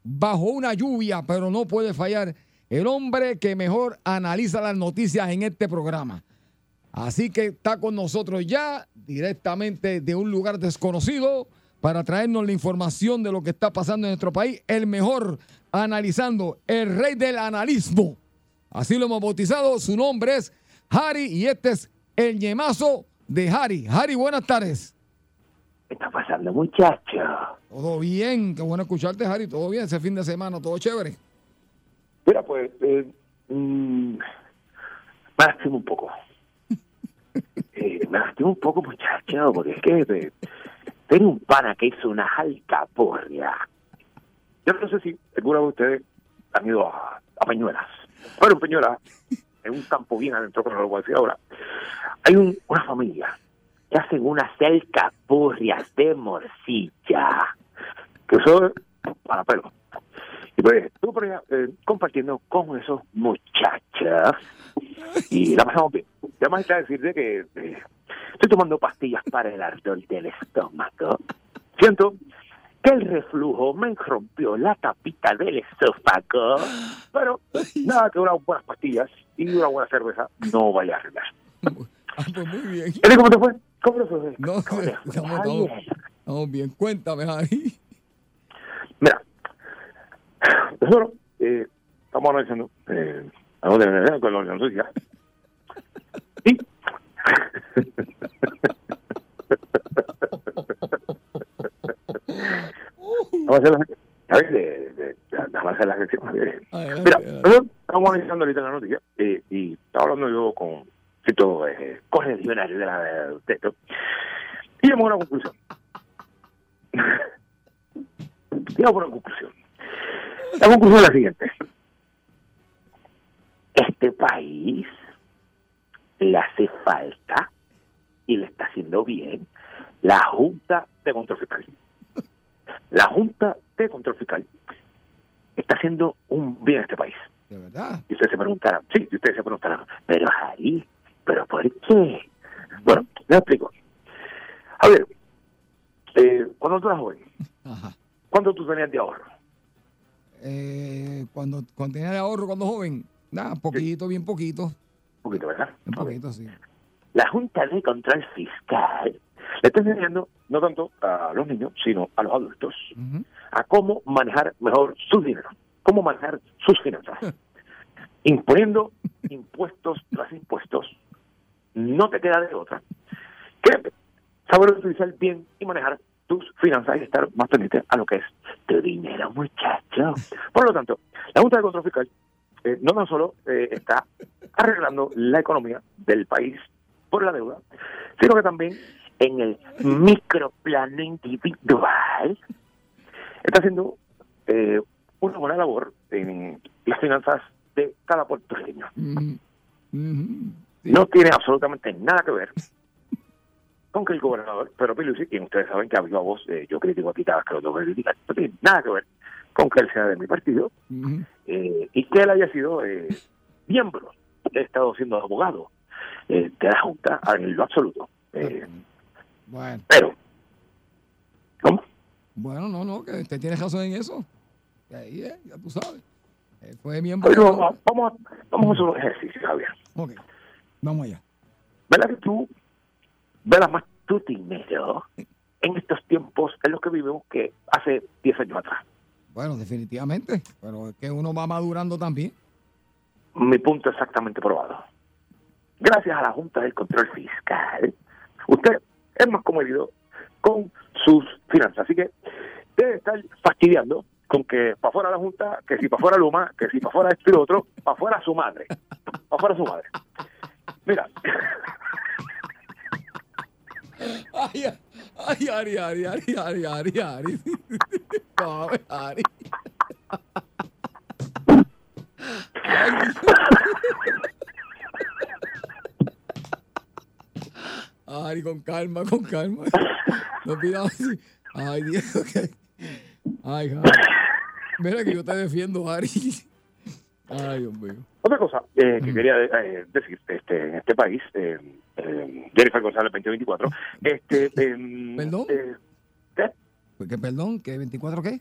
bajo una lluvia, pero no puede fallar el hombre que mejor analiza las noticias en este programa. Así que está con nosotros ya directamente de un lugar desconocido para traernos la información de lo que está pasando en nuestro país. El mejor analizando, el rey del analismo. Así lo hemos bautizado. Su nombre es Harry y este es el ñemazo de Harry. Harry, buenas tardes. ¿Qué está pasando, muchacho? Todo bien, qué bueno escucharte, Harry. Todo bien, ese fin de semana, todo chévere. Mira, pues, eh, mm, lastimo un poco. Eh, me lastimo un poco, muchacho, porque es que eh, tengo un pana que hizo una alcaporria. Yo no sé si alguno de ustedes han ido a, Peñuelas. Pero en Peñuelas, en un campo bien adentro, como lo voy a decir ahora, hay un- una familia que hacen unas alcapurrias de morcilla. Que es para pelo. Y pues estuve por allá eh, compartiendo con esos muchachos y la pasamos bien. Además está decirte que eh, estoy tomando pastillas para el ardor del estómago. Siento que el reflujo me rompió la tapita del esófago, pero nada que unas buenas pastillas y una buena cerveza no vaya a arreglar. Ah, pues muy bien. ¿Y ¿Cómo te fue? ¿Cómo te fue? No, ¿Cómo te fue, estamos, Javier? estamos- estamos bien. Cuéntame, Harry. Mira, nosotros eh, estamos analizando eh, a dónde viene con la noticia. Y. Vamos a hacer la. A ver, de, de, déjame hacer la gestión. Mira, nosotros estamos analizando ahorita la noticia eh, y estaba hablando yo con cierto eh, correligionario de la de texto y llegamos a una conclusión. Llegamos a una conclusión. La conclusión es la siguiente. Este país le hace falta y le está haciendo bien la Junta de Control Fiscal. La Junta de Control Fiscal está haciendo un bien a este país. De verdad. Y ustedes se preguntarán, sí, y ustedes se preguntarán, pero ahí, ¿pero por qué? Bueno, les explico. A ver, eh, cuando tú eras joven, Ajá. ¿cuánto tú tenías de ahorro? Eh, cuando, cuando tenía de ahorro cuando joven, nada, poquito, bien poquito. Un poquito, ¿verdad? Un poquito, sí. La Junta de Control Fiscal le está enseñando no tanto a los niños, sino a los adultos, a cómo manejar mejor su dinero, cómo manejar sus finanzas. Imponiendo impuestos tras impuestos, no te queda de otra que saber utilizar bien y manejar tus finanzas y estar más pendiente a lo que es tu dinero, muchacho. Por lo tanto, la Junta de Control Fiscal eh, no tan solo eh, está arreglando la economía del país por la deuda, sino que también en el microplano individual está haciendo eh, una buena labor en las finanzas de cada puertorriqueño. No tiene absolutamente nada que ver con que el gobernador Pedro Pierluisi, quien ustedes saben que a viva voz eh, yo critico aquí cada vez que lo tengo que criticar, no tiene nada que ver con que él sea de mi partido eh, y que él haya sido eh, miembro, he estado siendo abogado de la Junta en lo absoluto. Bueno. pero, Bueno, no, no, que usted tiene razón en eso. Ahí, eh, ya tú sabes. Fue miembro. pero de- vamos, vamos, a- vamos a hacer un ejercicio, Javier. Ok, vamos allá. ¿Verdad que tú velas más tu dinero en estos tiempos en los que vivimos que hace 10 años atrás? Bueno, definitivamente. Pero es que uno va madurando también. Mi punto exactamente probado. Gracias a la Junta del Control Fiscal, usted es más comedido con sus finanzas. Así que debe estar fastidiando con que para fuera la Junta, que si para fuera Luma, que si para fuera esto y lo otro, para fuera su madre. Para fuera su madre. Mira, Ay, ay, Ari, Ari, Ari, Ari, Ari, Ari. No, Ari. Ari, con calma, con calma. No pidamos así. Ay, Dios, que. Ay, Ari. Mira que yo te defiendo, Ari. Ay, Dios mío. Otra cosa eh, que quería eh, decir, este, en este país, eh, eh, Jennifer González 2024, este, em, ¿Perdón? eh, ¿qué? Que perdón, ¿que 24 qué?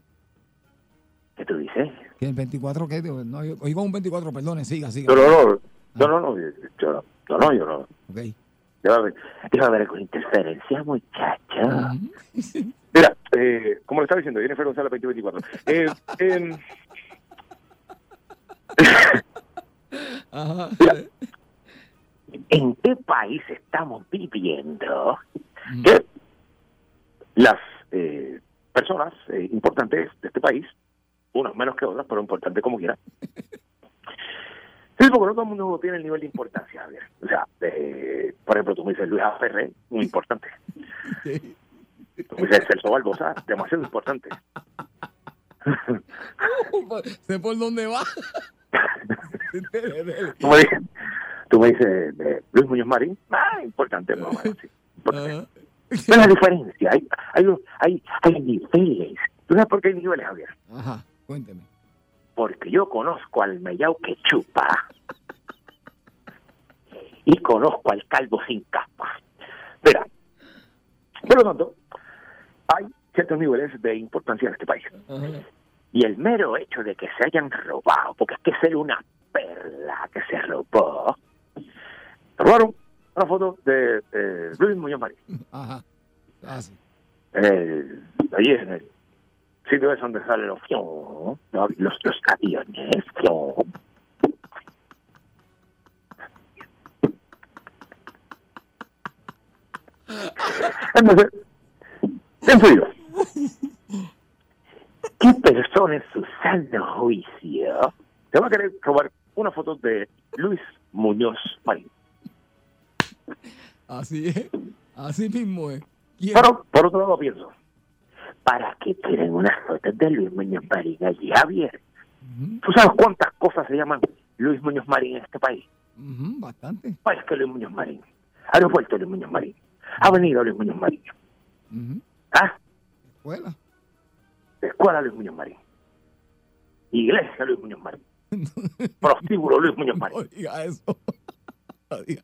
¿Qué tú dices? ¿Que el 24 qué? No, yo- un 24, perdone, siga, siga. No, no, no, no, no, no, yo, no, no, yo no. Ok. Haber con interferencia, muchacha. Mira, eh, como le estaba diciendo, Jennifer González 2024. Eh, em, Ajá. Mira, ¿en qué país estamos viviendo que las eh, personas eh, importantes de este país, unas menos que otras, pero importantes como quiera, Sí, porque no todo el mundo tiene el nivel de importancia, Javier. O sea, eh, por ejemplo, tú me dices Luis Aferré, muy importante. Tú me dices Celso Barbosa, demasiado importante. sé por dónde va. Dele, dele. Tú me dices, tú me dices eh, Luis Muñoz Marín, ah, importante, más o menos, sí. Ajá. Ven la diferencia, hay, hay, hay, hay niveles. ¿Tú sabes por qué hay niveles, Javier? Ajá, cuénteme. Porque yo conozco al mellao que chupa y conozco al calvo sin capa. Mira, por lo tanto, hay ciertos niveles de importancia en este país. Y el mero hecho de que se hayan robado, porque es que ser una perla que se robó, robaron una foto de Luis Muñoz Marín. Ajá. Ah, sí. Eh, allí en el sitio es donde salen los, los, los aviones. Entonces, pienso yo, ¿qué persona en su sano juicio te va a querer robar una foto de Luis Muñoz Marín? Así es. Así mismo es. ¿Quién? Pero, por otro lado, pienso, ¿para qué quieren unas fotos de Luis Muñoz Marín allí, Javier? ¿Tú sabes cuántas cosas se llaman Luis Muñoz Marín en este país? Ujú, bastante. País que Luis Muñoz Marín. Aeropuerto Luis Muñoz Marín. Avenida Luis Muñoz Marín. ¿Ah? Escuela. Escuela Luis Muñoz Marín. Iglesia Luis Muñoz Marín. Prostíbulo Luis Muñoz Marín. No diga eso.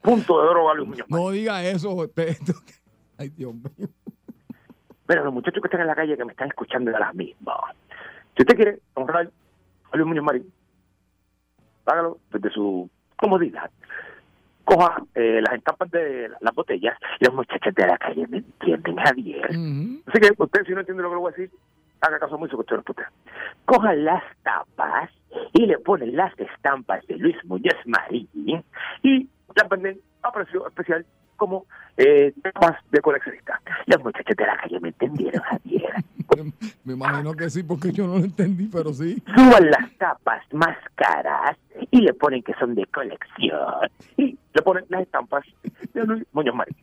Punto de droga Luis Muñoz. No diga eso, José. Ay, Dios mío. Mira, los muchachos que están en la calle que me están escuchando ahora mismo. Si usted quiere honrar a Luis Muñoz Marín, hágalo desde su comodidad. Coja eh, las estampas de las botellas y los muchachos de la calle me entienden, Javier. Así que usted, si no entiende lo que le voy a decir, haga caso usted no putea. Coja las tapas y le ponen las estampas de Luis Muñoz Marín y las venden a precio especial como eh, de coleccionista. Los muchachos de la calle me entendieron, Javier. Me imagino que sí, porque yo no lo entendí, pero sí. Suban las tapas más caras y le ponen que son de colección. Y le ponen las estampas de Luis Muñoz Marín.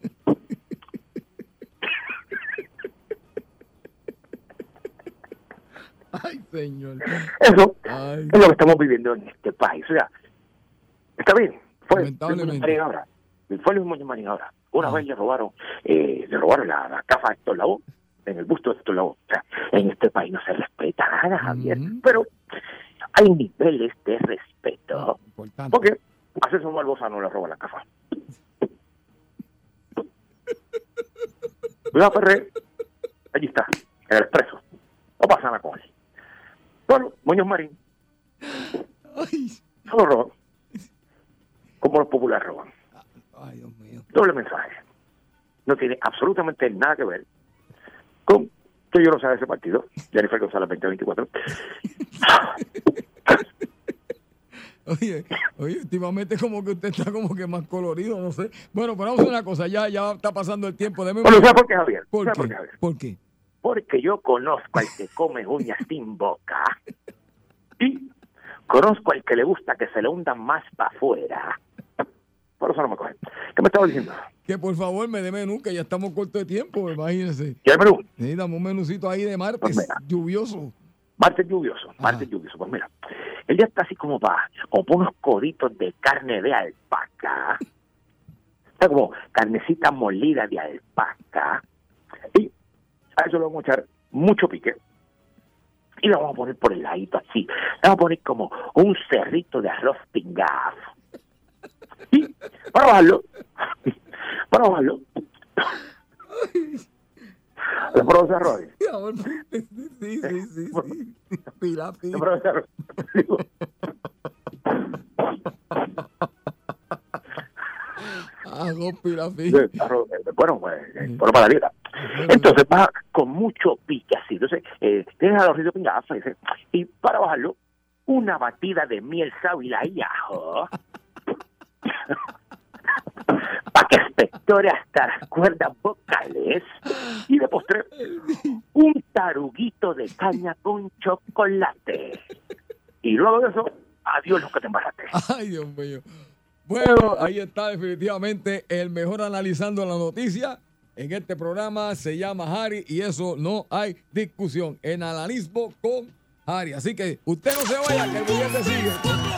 Ay, señor. Eso Ay. es lo que estamos viviendo en este país. O sea, está bien. Fue Luis Muñoz Lamentablemente. Marín ahora. Fue Luis Muñoz Marín ahora. Una vez le robaron, eh, le robaron la, la caja Héctor Lavoe, en el busto de Lavoe. O sea, en este país no se respeta nada, Javier. Pero hay niveles de respeto. Porque a César Barbosa no le roba la caja. Cuidado, Ferrer. Allí está, en el expreso. No pasa nada con él. Bueno, Muñoz Marín. No lo roban. Como los populares roban. Ay, Dios mío. Doble mensaje. No tiene absolutamente nada que ver con que yo no sea de ese partido. Jennifer González 2024. Oye, oye, últimamente como que usted está como que más colorido, no sé. Bueno, pero vamos a una cosa, ya, ya está pasando el tiempo. Deme un- Bueno, ¿sabe por qué, Javier? ¿Por por qué, Javier? ¿Por qué? Porque yo conozco al que come uñas sin boca. Y conozco al que le gusta que se le hundan más para afuera. Por eso no me cogen. ¿Qué me estaba diciendo? Que por favor me dé menú, que ya estamos corto de tiempo, imagínense. ¿Quiere menú? Sí, dame un menucito ahí de martes, Pues lluvioso. Martes lluvioso, martes lluvioso. Pues mira, el día está así como para, como unos coditos de carne de alpaca. Está como carnecita molida de alpaca. Y a eso le vamos a echar mucho pique. Y le vamos a poner por el ladito así. Le vamos a poner como un cerrito de arroz pingaf. Y para bajarlo, para bajarlo, le pruebo ese arroz. Sí, sí, sí, sí. Pila, pila. Le pruebo ese arroz. Arroz pila, Sí, eh, bueno, pues, bueno, para la dieta. Entonces va con mucho pique así. Entonces, eh, tienes el arroz pingazo dice, y para bajarlo, una batida de miel sábila y ajo. para que espectore hasta las cuerdas vocales. Y de postre, un taruguito de caña con chocolate. Y luego de eso, adiós los que te embaraste. Ay, Dios mío. Bueno, ahí está definitivamente el mejor analizando la noticia. En este programa se llama Harry y eso no hay discusión. En analismo con Harry. Así que usted no se vaya, que el billete sigue.